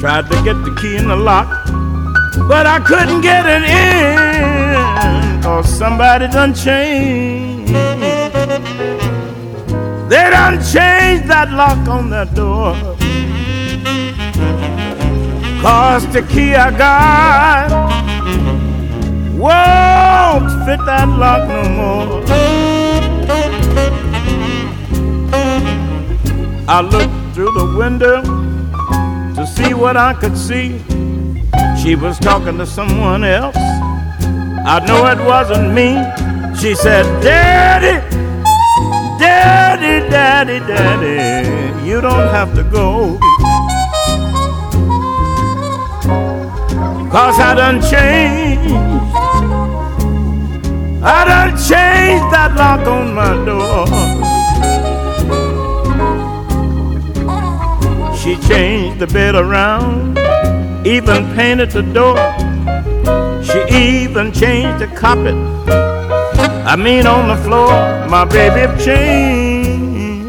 Tried to get the key in the lock, but I couldn't get it in. Cause somebody done changed. They done changed that lock on that door. Cause the key I got won't fit that lock no more. I looked through the window to see what I could see. She was talking to someone else. I know it wasn't me. She said, Daddy, Daddy, Daddy, Daddy, you don't have to go. Cause I done changed. I done changed that lock on my door. She changed the bed around, even painted the door. She even changed the carpet. I mean, on the floor, my baby changed.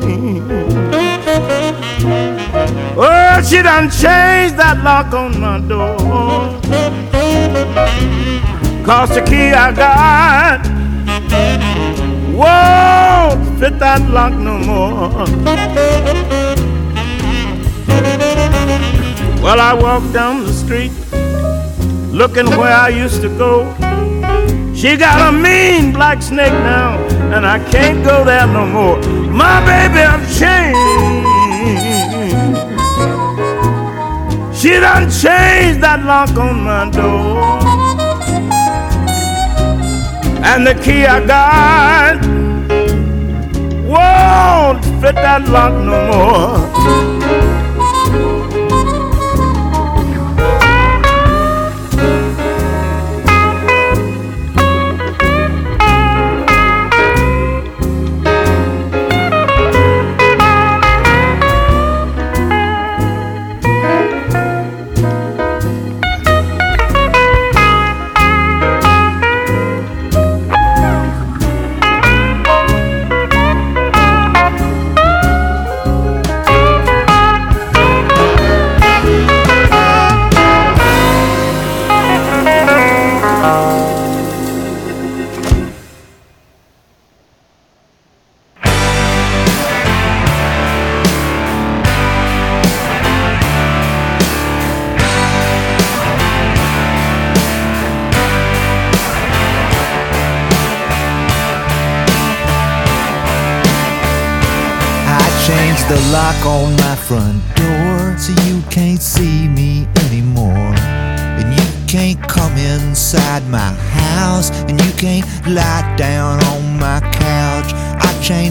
Oh, she done changed that lock on my door. Cause the key I got won't fit that lock no more. Well, I walked down the street looking where I used to go. She got a mean black snake now, and I can't go there no more. My baby, I've changed. She done changed that lock on my door. And the key I got won't fit that lock no more.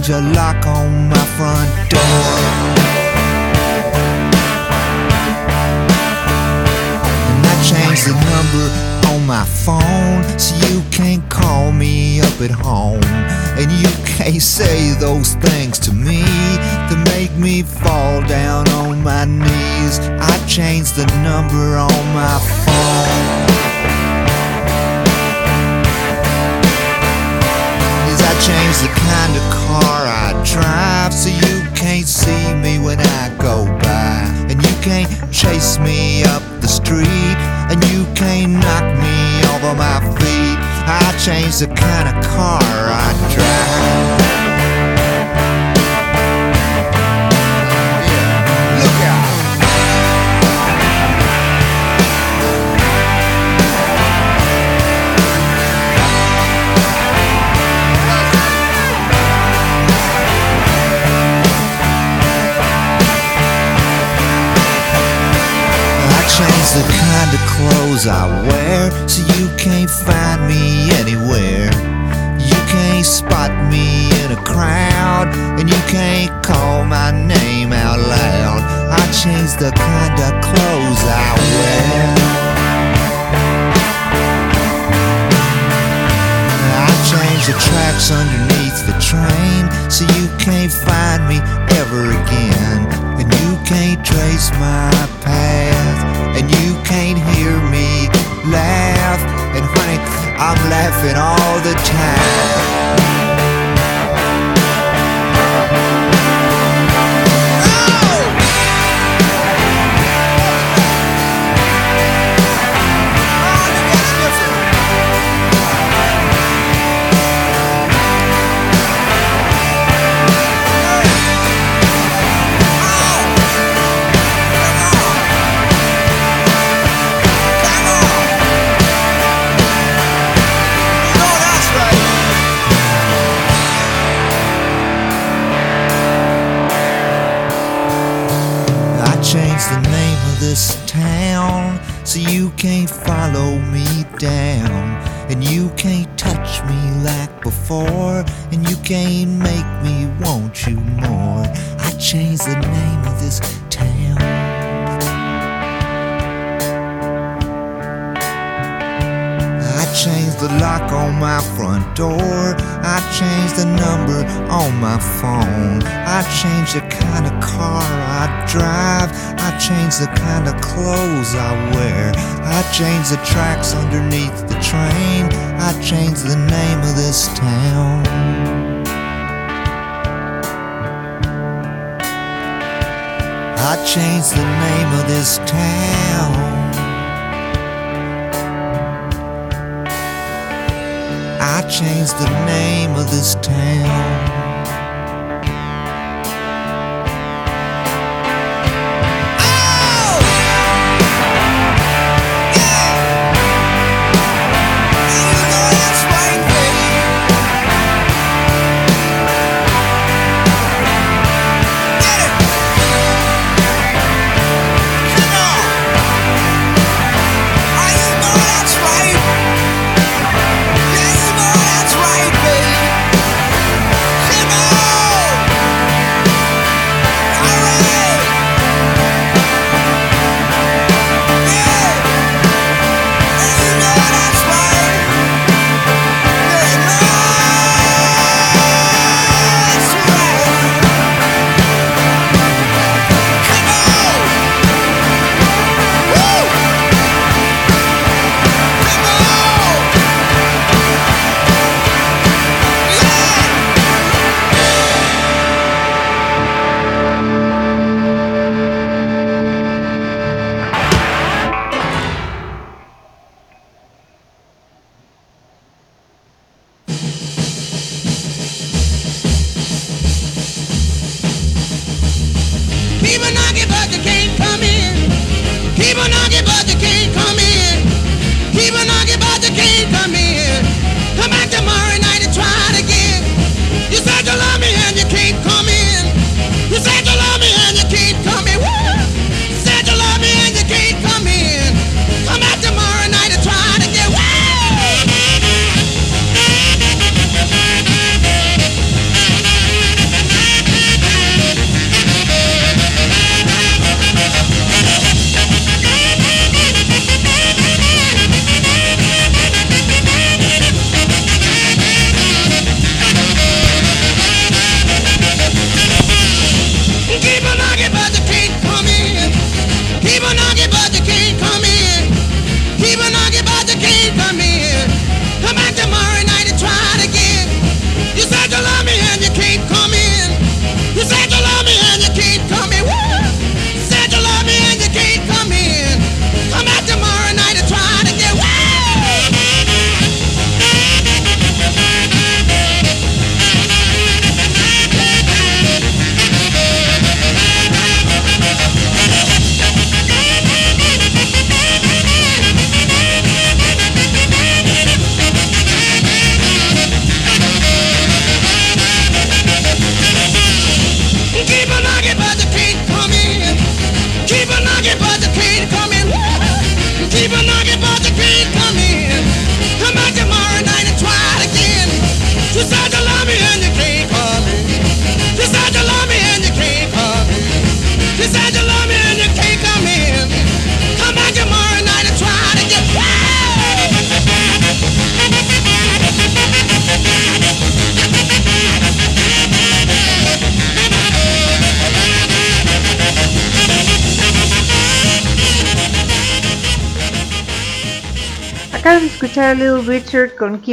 I changed the lock on my front door. And I changed the number on my phone so you can't call me up at home. And you can't say those things to me that make me fall down on my knees. I changed the number on my phone. Changed the kind of car Drive so you can't see me when I go by. And you can't chase me up the street, and you can't knock me of my feet. I changed the kind of car I drive. I changed the kind of clothes I wear so you can't find me anywhere. You can't spot me in a crowd and you can't call my name out loud. I change the kind of clothes I wear. I changed the tracks underneath the train so you can't find me ever again. And you can't trace my path. And you can't hear me laugh. And honey, I'm laughing all the time. Drive. I change the kind of clothes I wear. I change the tracks underneath the train. I change the name of this town. I change the name of this town. I changed the name of this town.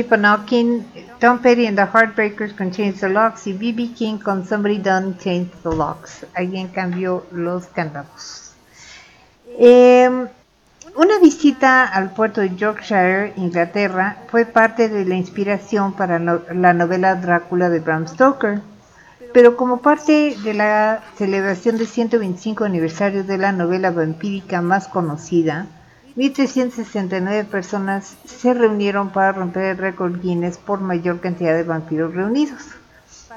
Keep on Knocking, Tom Petty and the Heartbreakers con Change the Locks y B.B. King con Somebody Done Change the Locks. Alguien cambió los candados. Eh, una visita al puerto de Yorkshire, Inglaterra, fue parte de la inspiración para la novela Drácula de Bram Stoker. Pero como parte de la celebración del 125 aniversario de la novela vampírica más conocida, 1.369 personas se reunieron para romper el récord Guinness por mayor cantidad de vampiros reunidos.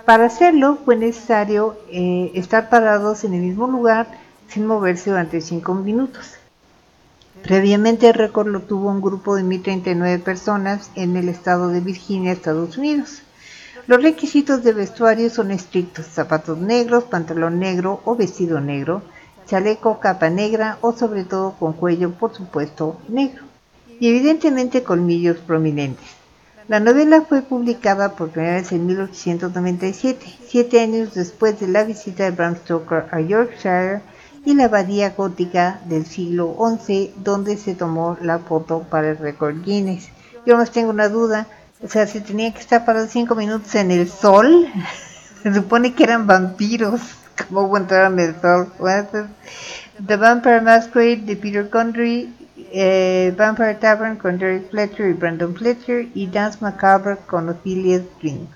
Para hacerlo fue necesario eh, estar parados en el mismo lugar sin moverse durante 5 minutos. Previamente el récord lo tuvo un grupo de 1.039 personas en el estado de Virginia, Estados Unidos. Los requisitos de vestuario son estrictos, zapatos negros, pantalón negro o vestido negro, chaleco, capa negra o sobre todo con cuello, por supuesto, negro. Y evidentemente colmillos prominentes. La novela fue publicada por primera vez en 1897, siete años después de la visita de Bram Stoker a Yorkshire y la abadía gótica del siglo XI, donde se tomó la foto para el récord Guinness. Yo más tengo una duda, o sea, si tenía que estar parado cinco minutos en el sol, (laughs) se supone que eran vampiros como aguantaron pues, The Vampire Masquerade de Peter Condry, eh, Vampire Tavern con Derek Fletcher y Brandon Fletcher y Dance Macabre con Ophelia String.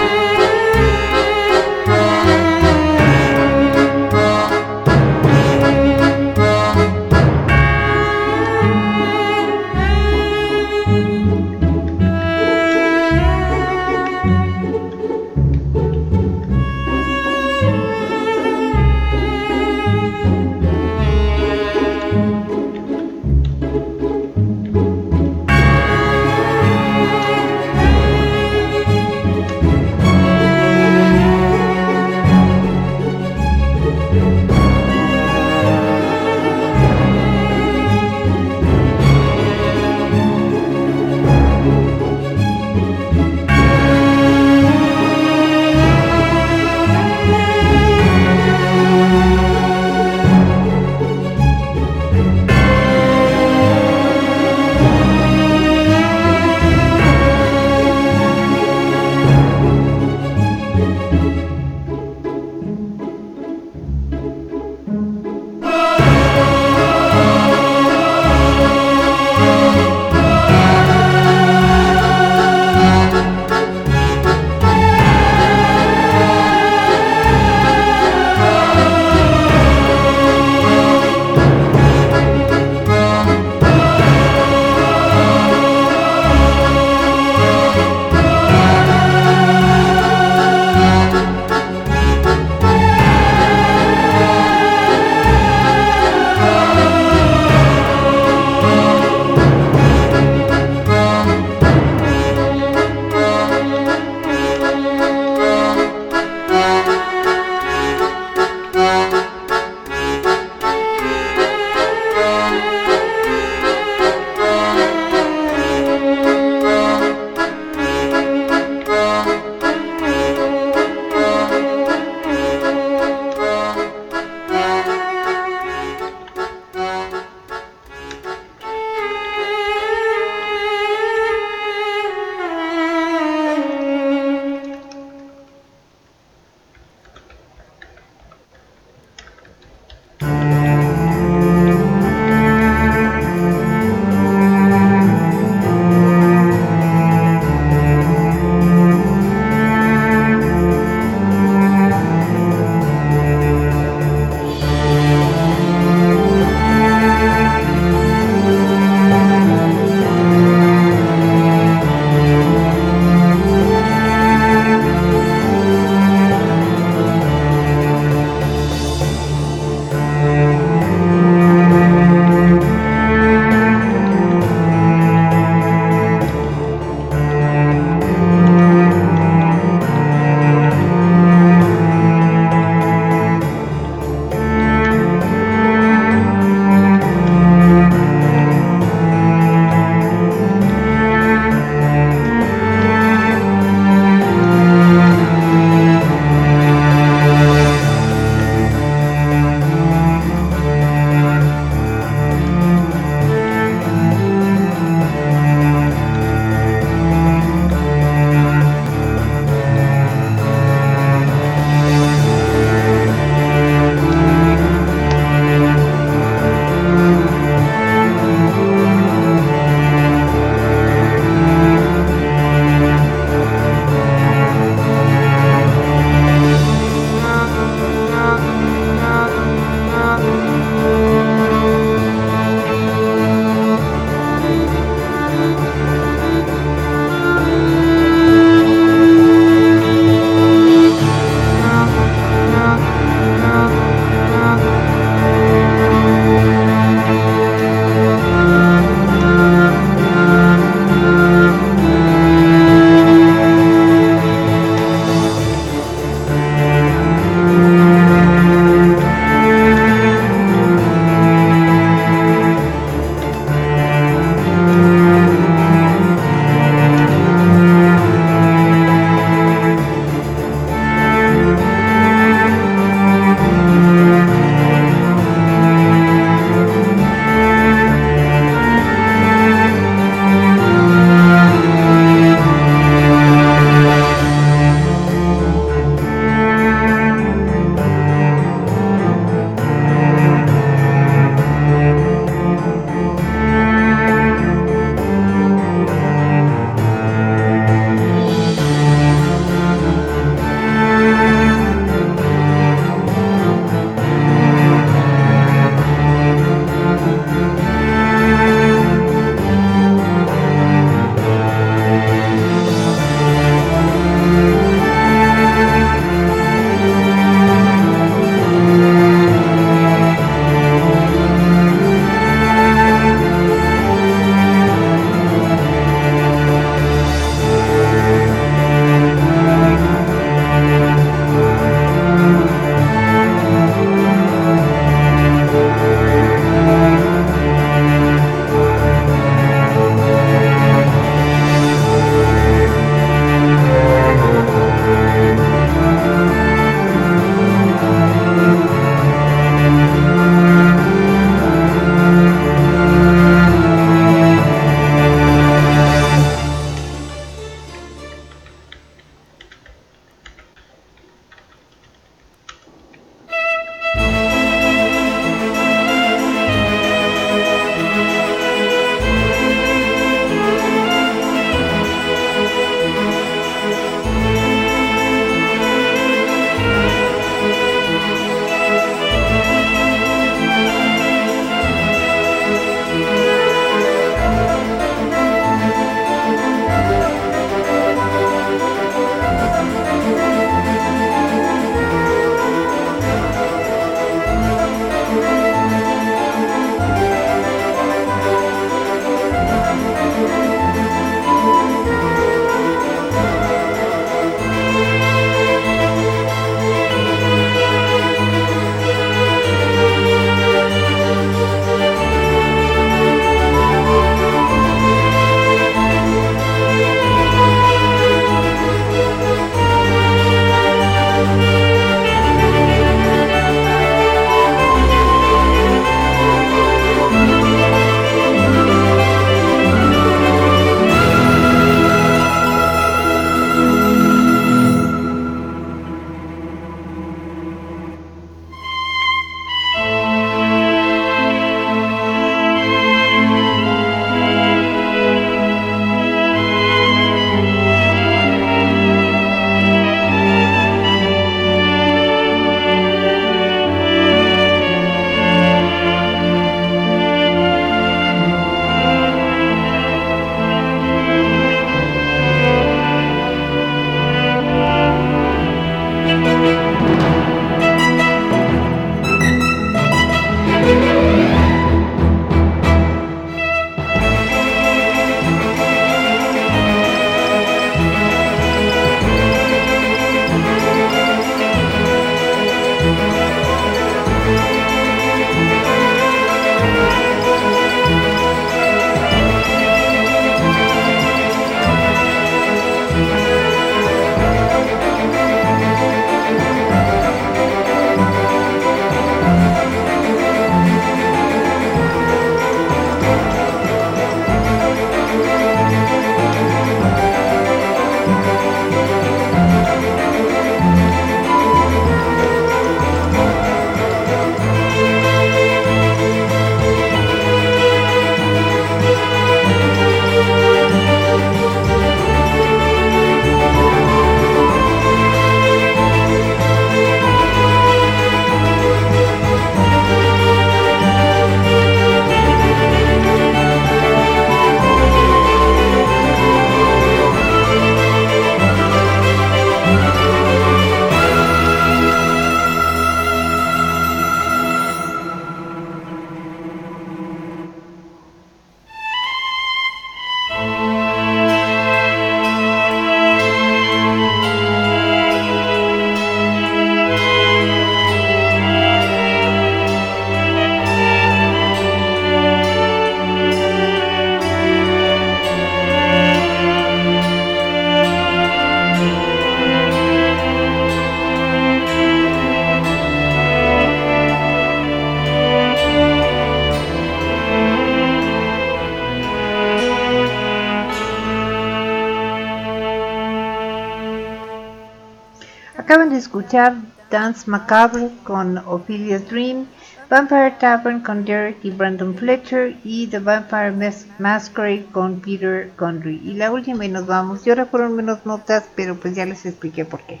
Escuchar Dance Macabre con Ophelia's Dream, Vampire Tavern con Derek y Brandon Fletcher y The Vampire Mas- Masquerade con Peter Gondry. Y la última y nos vamos. Y ahora fueron menos notas, pero pues ya les expliqué por qué.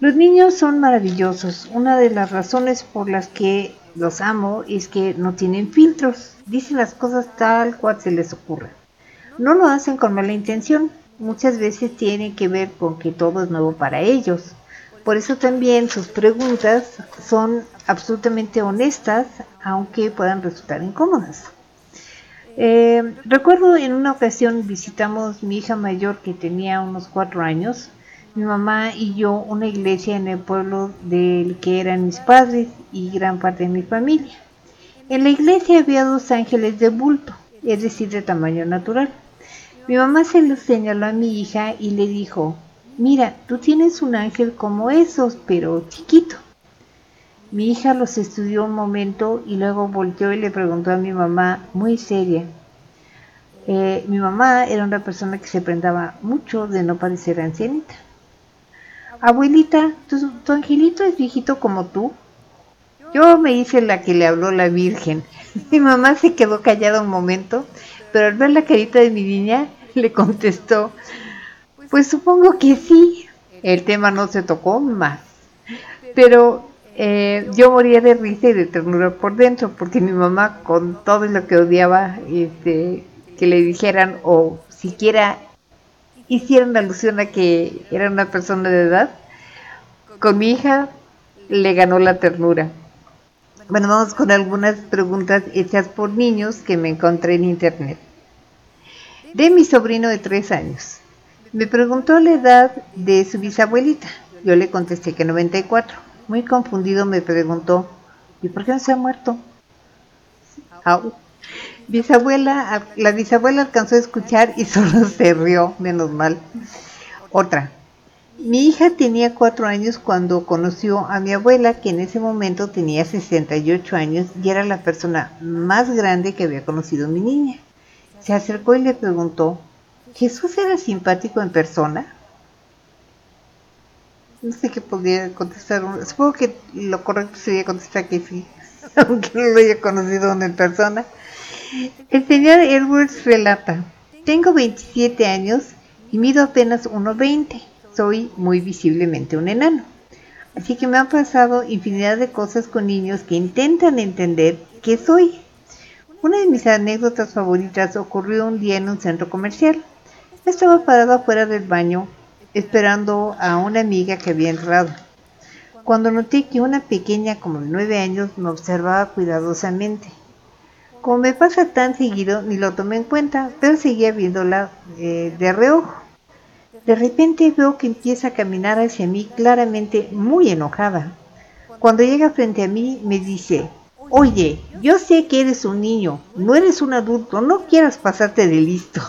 Los niños son maravillosos. Una de las razones por las que los amo es que no tienen filtros. Dicen las cosas tal cual se les ocurre. No lo hacen con mala intención. Muchas veces tiene que ver con que todo es nuevo para ellos. Por eso también sus preguntas son absolutamente honestas, aunque puedan resultar incómodas. Eh, recuerdo en una ocasión visitamos mi hija mayor que tenía unos cuatro años, mi mamá y yo una iglesia en el pueblo del que eran mis padres y gran parte de mi familia. En la iglesia había dos ángeles de bulto, es decir, de tamaño natural. Mi mamá se lo señaló a mi hija y le dijo, mira, tú tienes un ángel como esos, pero chiquito. Mi hija los estudió un momento y luego volteó y le preguntó a mi mamá, muy seria. Eh, mi mamá era una persona que se prendaba mucho de no parecer ancianita. Abuelita, ¿tu, tu angelito es viejito como tú? Yo me hice la que le habló la Virgen. (laughs) Mi mamá se quedó callada un momento, pero al ver la carita de mi niña, le contestó, pues supongo que sí. El tema no se tocó más. Pero eh, yo moría de risa y de ternura por dentro, porque mi mamá, con todo lo que odiaba este, que le dijeran o siquiera hicieran alusión a que era una persona de edad, con mi hija le ganó la ternura. Bueno, vamos con algunas preguntas hechas por niños que me encontré en internet. De mi sobrino de tres años. Me preguntó la edad de su bisabuelita. Yo le contesté que 94. Muy confundido me preguntó, ¿y por qué no se ha muerto? Au. Bisabuela, la bisabuela alcanzó a escuchar y (laughs) solo se rió, menos mal. Otra. Mi hija tenía cuatro años cuando conoció a mi abuela, que en ese momento tenía 68 años y era la persona más grande que había conocido mi niña. Se acercó y le preguntó, ¿Jesús era simpático en persona? No sé qué podría contestar. Supongo que lo correcto sería contestar que sí, (laughs) aunque no lo haya conocido en persona. El señor Edwards relata, tengo 27 años y mido apenas 1,20. Soy muy visiblemente un enano. Así que me han pasado infinidad de cosas con niños que intentan entender qué soy. Una de mis anécdotas favoritas ocurrió un día en un centro comercial. Estaba parado afuera del baño esperando a una amiga que había entrado. Cuando noté que una pequeña como de nueve años me observaba cuidadosamente. Como me pasa tan seguido, ni lo tomé en cuenta, pero seguía viéndola eh, de reojo. De repente veo que empieza a caminar hacia mí claramente muy enojada. Cuando llega frente a mí me dice, oye, yo sé que eres un niño, no eres un adulto, no quieras pasarte de listo.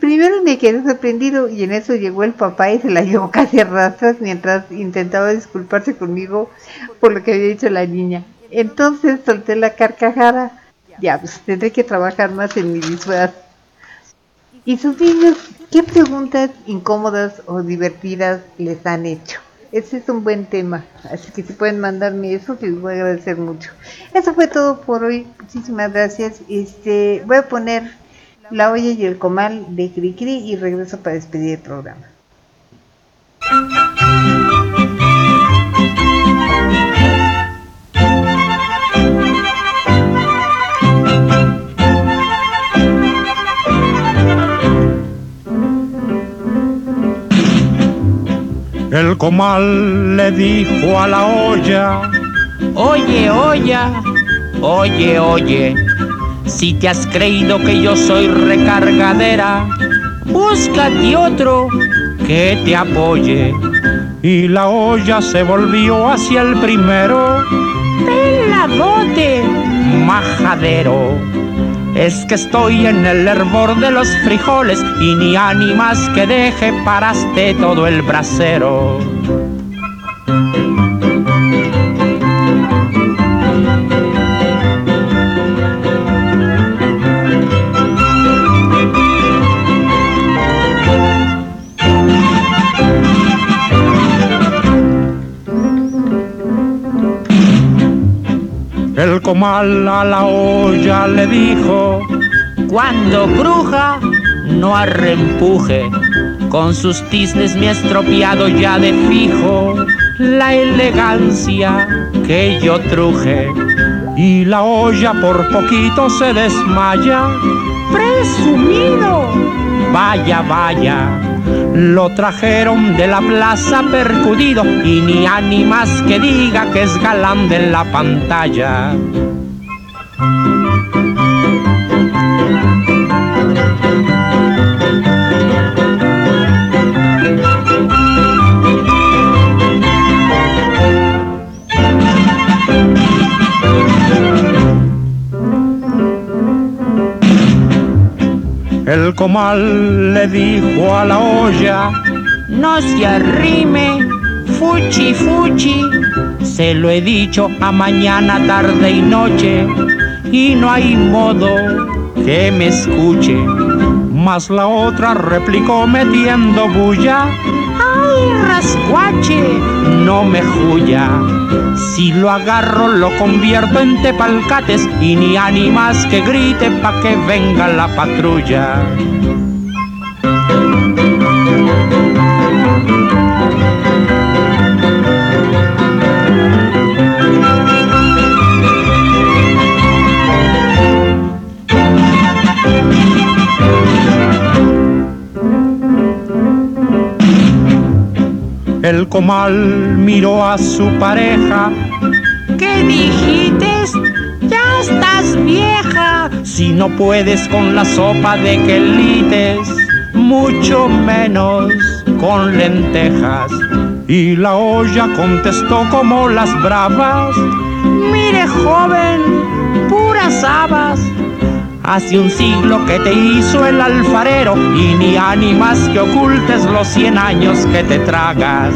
Primero me quedé sorprendido y en eso llegó el papá y se la llevó casi a rastras mientras intentaba disculparse conmigo por lo que había dicho la niña. Entonces solté la carcajada. Ya, pues tendré que trabajar más en mi disfraz. ¿Y sus niños qué preguntas incómodas o divertidas les han hecho? Ese es un buen tema, así que si pueden mandarme eso, les voy a agradecer mucho. Eso fue todo por hoy, muchísimas gracias. Este, voy a poner la olla y el comal de Cricri y regreso para despedir el programa. El comal le dijo a la olla, Oye, olla, oye, oye, si te has creído que yo soy recargadera, búscate otro que te apoye. y la olla se volvió hacia el primero, Peladote, majadero. Es que estoy en el hervor de los frijoles y ni ánimas que deje paraste todo el brasero. Comal a la olla le dijo, cuando cruja, no arrempuje, con sus tiznes me ha estropeado ya de fijo la elegancia que yo truje. Y la olla por poquito se desmaya, presumido, vaya, vaya. Lo trajeron de la plaza percudido y ni ánimas que diga que es galán de la pantalla. El comal le dijo a la olla, no se arrime, fuchi fuchi, se lo he dicho a mañana, tarde y noche, y no hay modo que me escuche. Mas la otra replicó metiendo bulla, ay rascuache, no me juya. Si lo agarro lo convierto en tepalcates y ni ánimas que grite pa' que venga la patrulla. El comal miró a su pareja. ¿Qué dijiste? Ya estás vieja. Si no puedes con la sopa de quelites, mucho menos con lentejas. Y la olla contestó como las bravas. Mire joven. Hace un siglo que te hizo el alfarero y ni ánimas que ocultes los cien años que te tragas.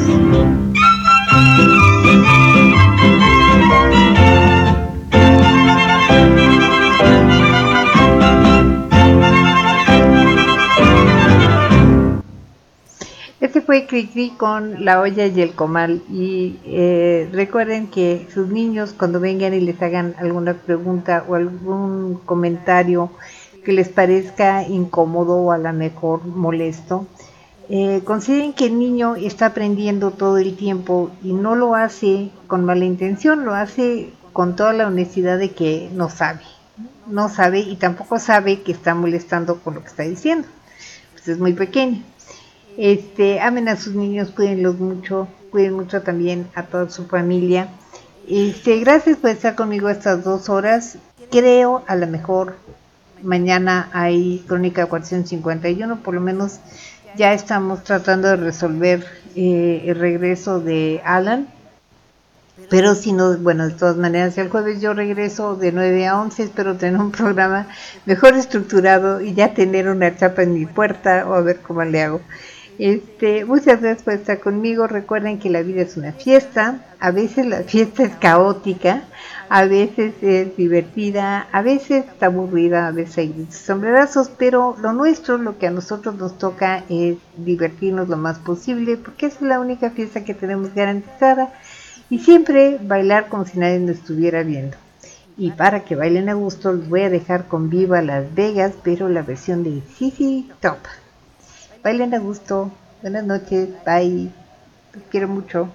Fue Cricri con la olla y el comal. Y eh, recuerden que sus niños cuando vengan y les hagan alguna pregunta o algún comentario que les parezca incómodo o a lo mejor molesto, eh, consideren que el niño está aprendiendo todo el tiempo y no lo hace con mala intención, lo hace con toda la honestidad de que no sabe. No sabe y tampoco sabe que está molestando con lo que está diciendo. Pues es muy pequeño. Este, amen a sus niños, cuídenlos mucho, cuiden mucho también a toda su familia. Este, gracias por estar conmigo estas dos horas. Creo a lo mejor mañana hay Crónica 451, por lo menos ya estamos tratando de resolver eh, el regreso de Alan. Pero si no, bueno, de todas maneras, el jueves yo regreso de 9 a 11, espero tener un programa mejor estructurado y ya tener una chapa en mi puerta o a ver cómo le hago. Este, muchas gracias por estar conmigo. Recuerden que la vida es una fiesta. A veces la fiesta es caótica, a veces es divertida, a veces está aburrida, a veces hay sombrerazos, pero lo nuestro, lo que a nosotros nos toca es divertirnos lo más posible, porque es la única fiesta que tenemos garantizada y siempre bailar como si nadie nos estuviera viendo. Y para que bailen a gusto, les voy a dejar con Viva Las Vegas, pero la versión de Sisi Top. Bailen a gusto. Buenas noches. Bye. Los quiero mucho.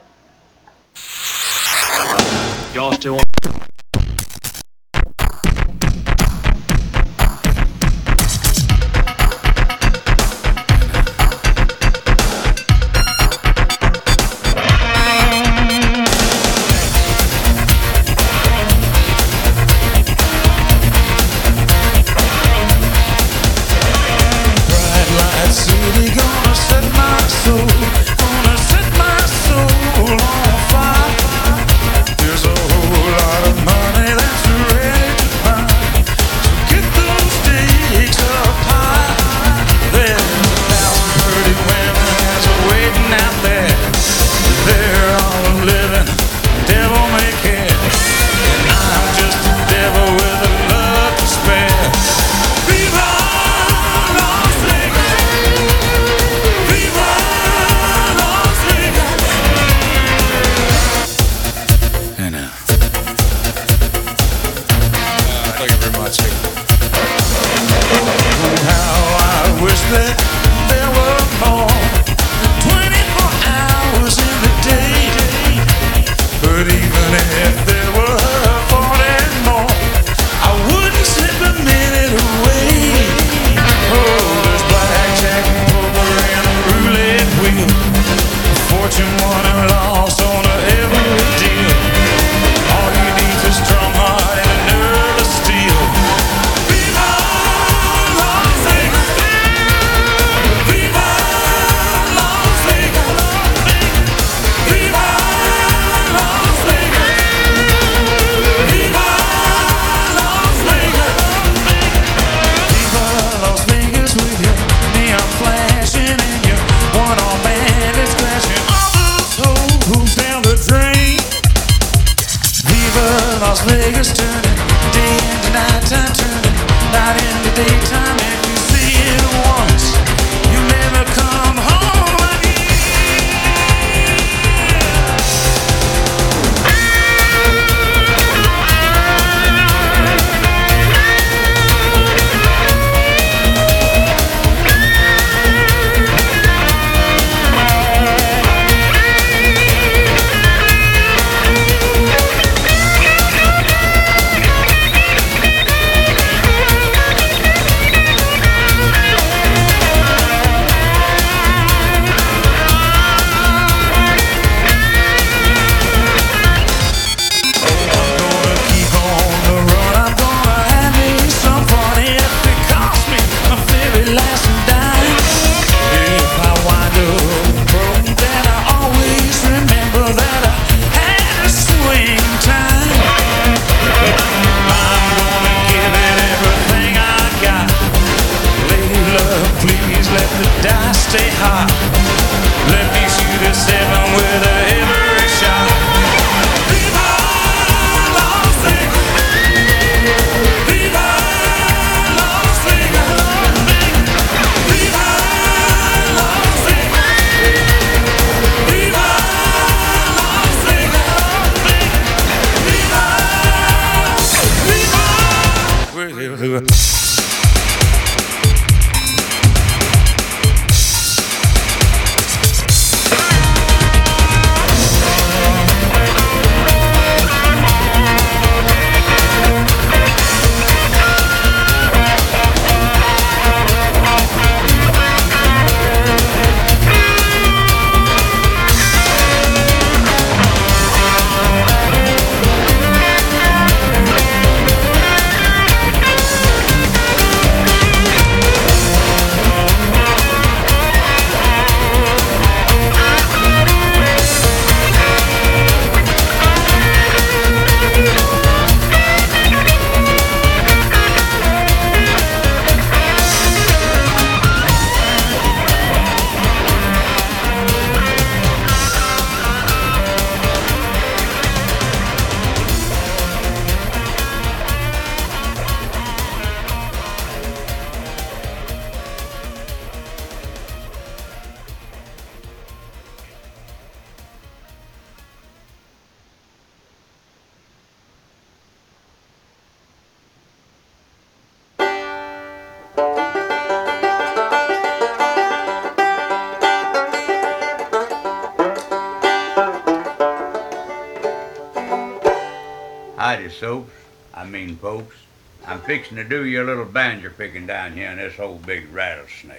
fixing to do your little banjo picking down here in this old big rattlesnake.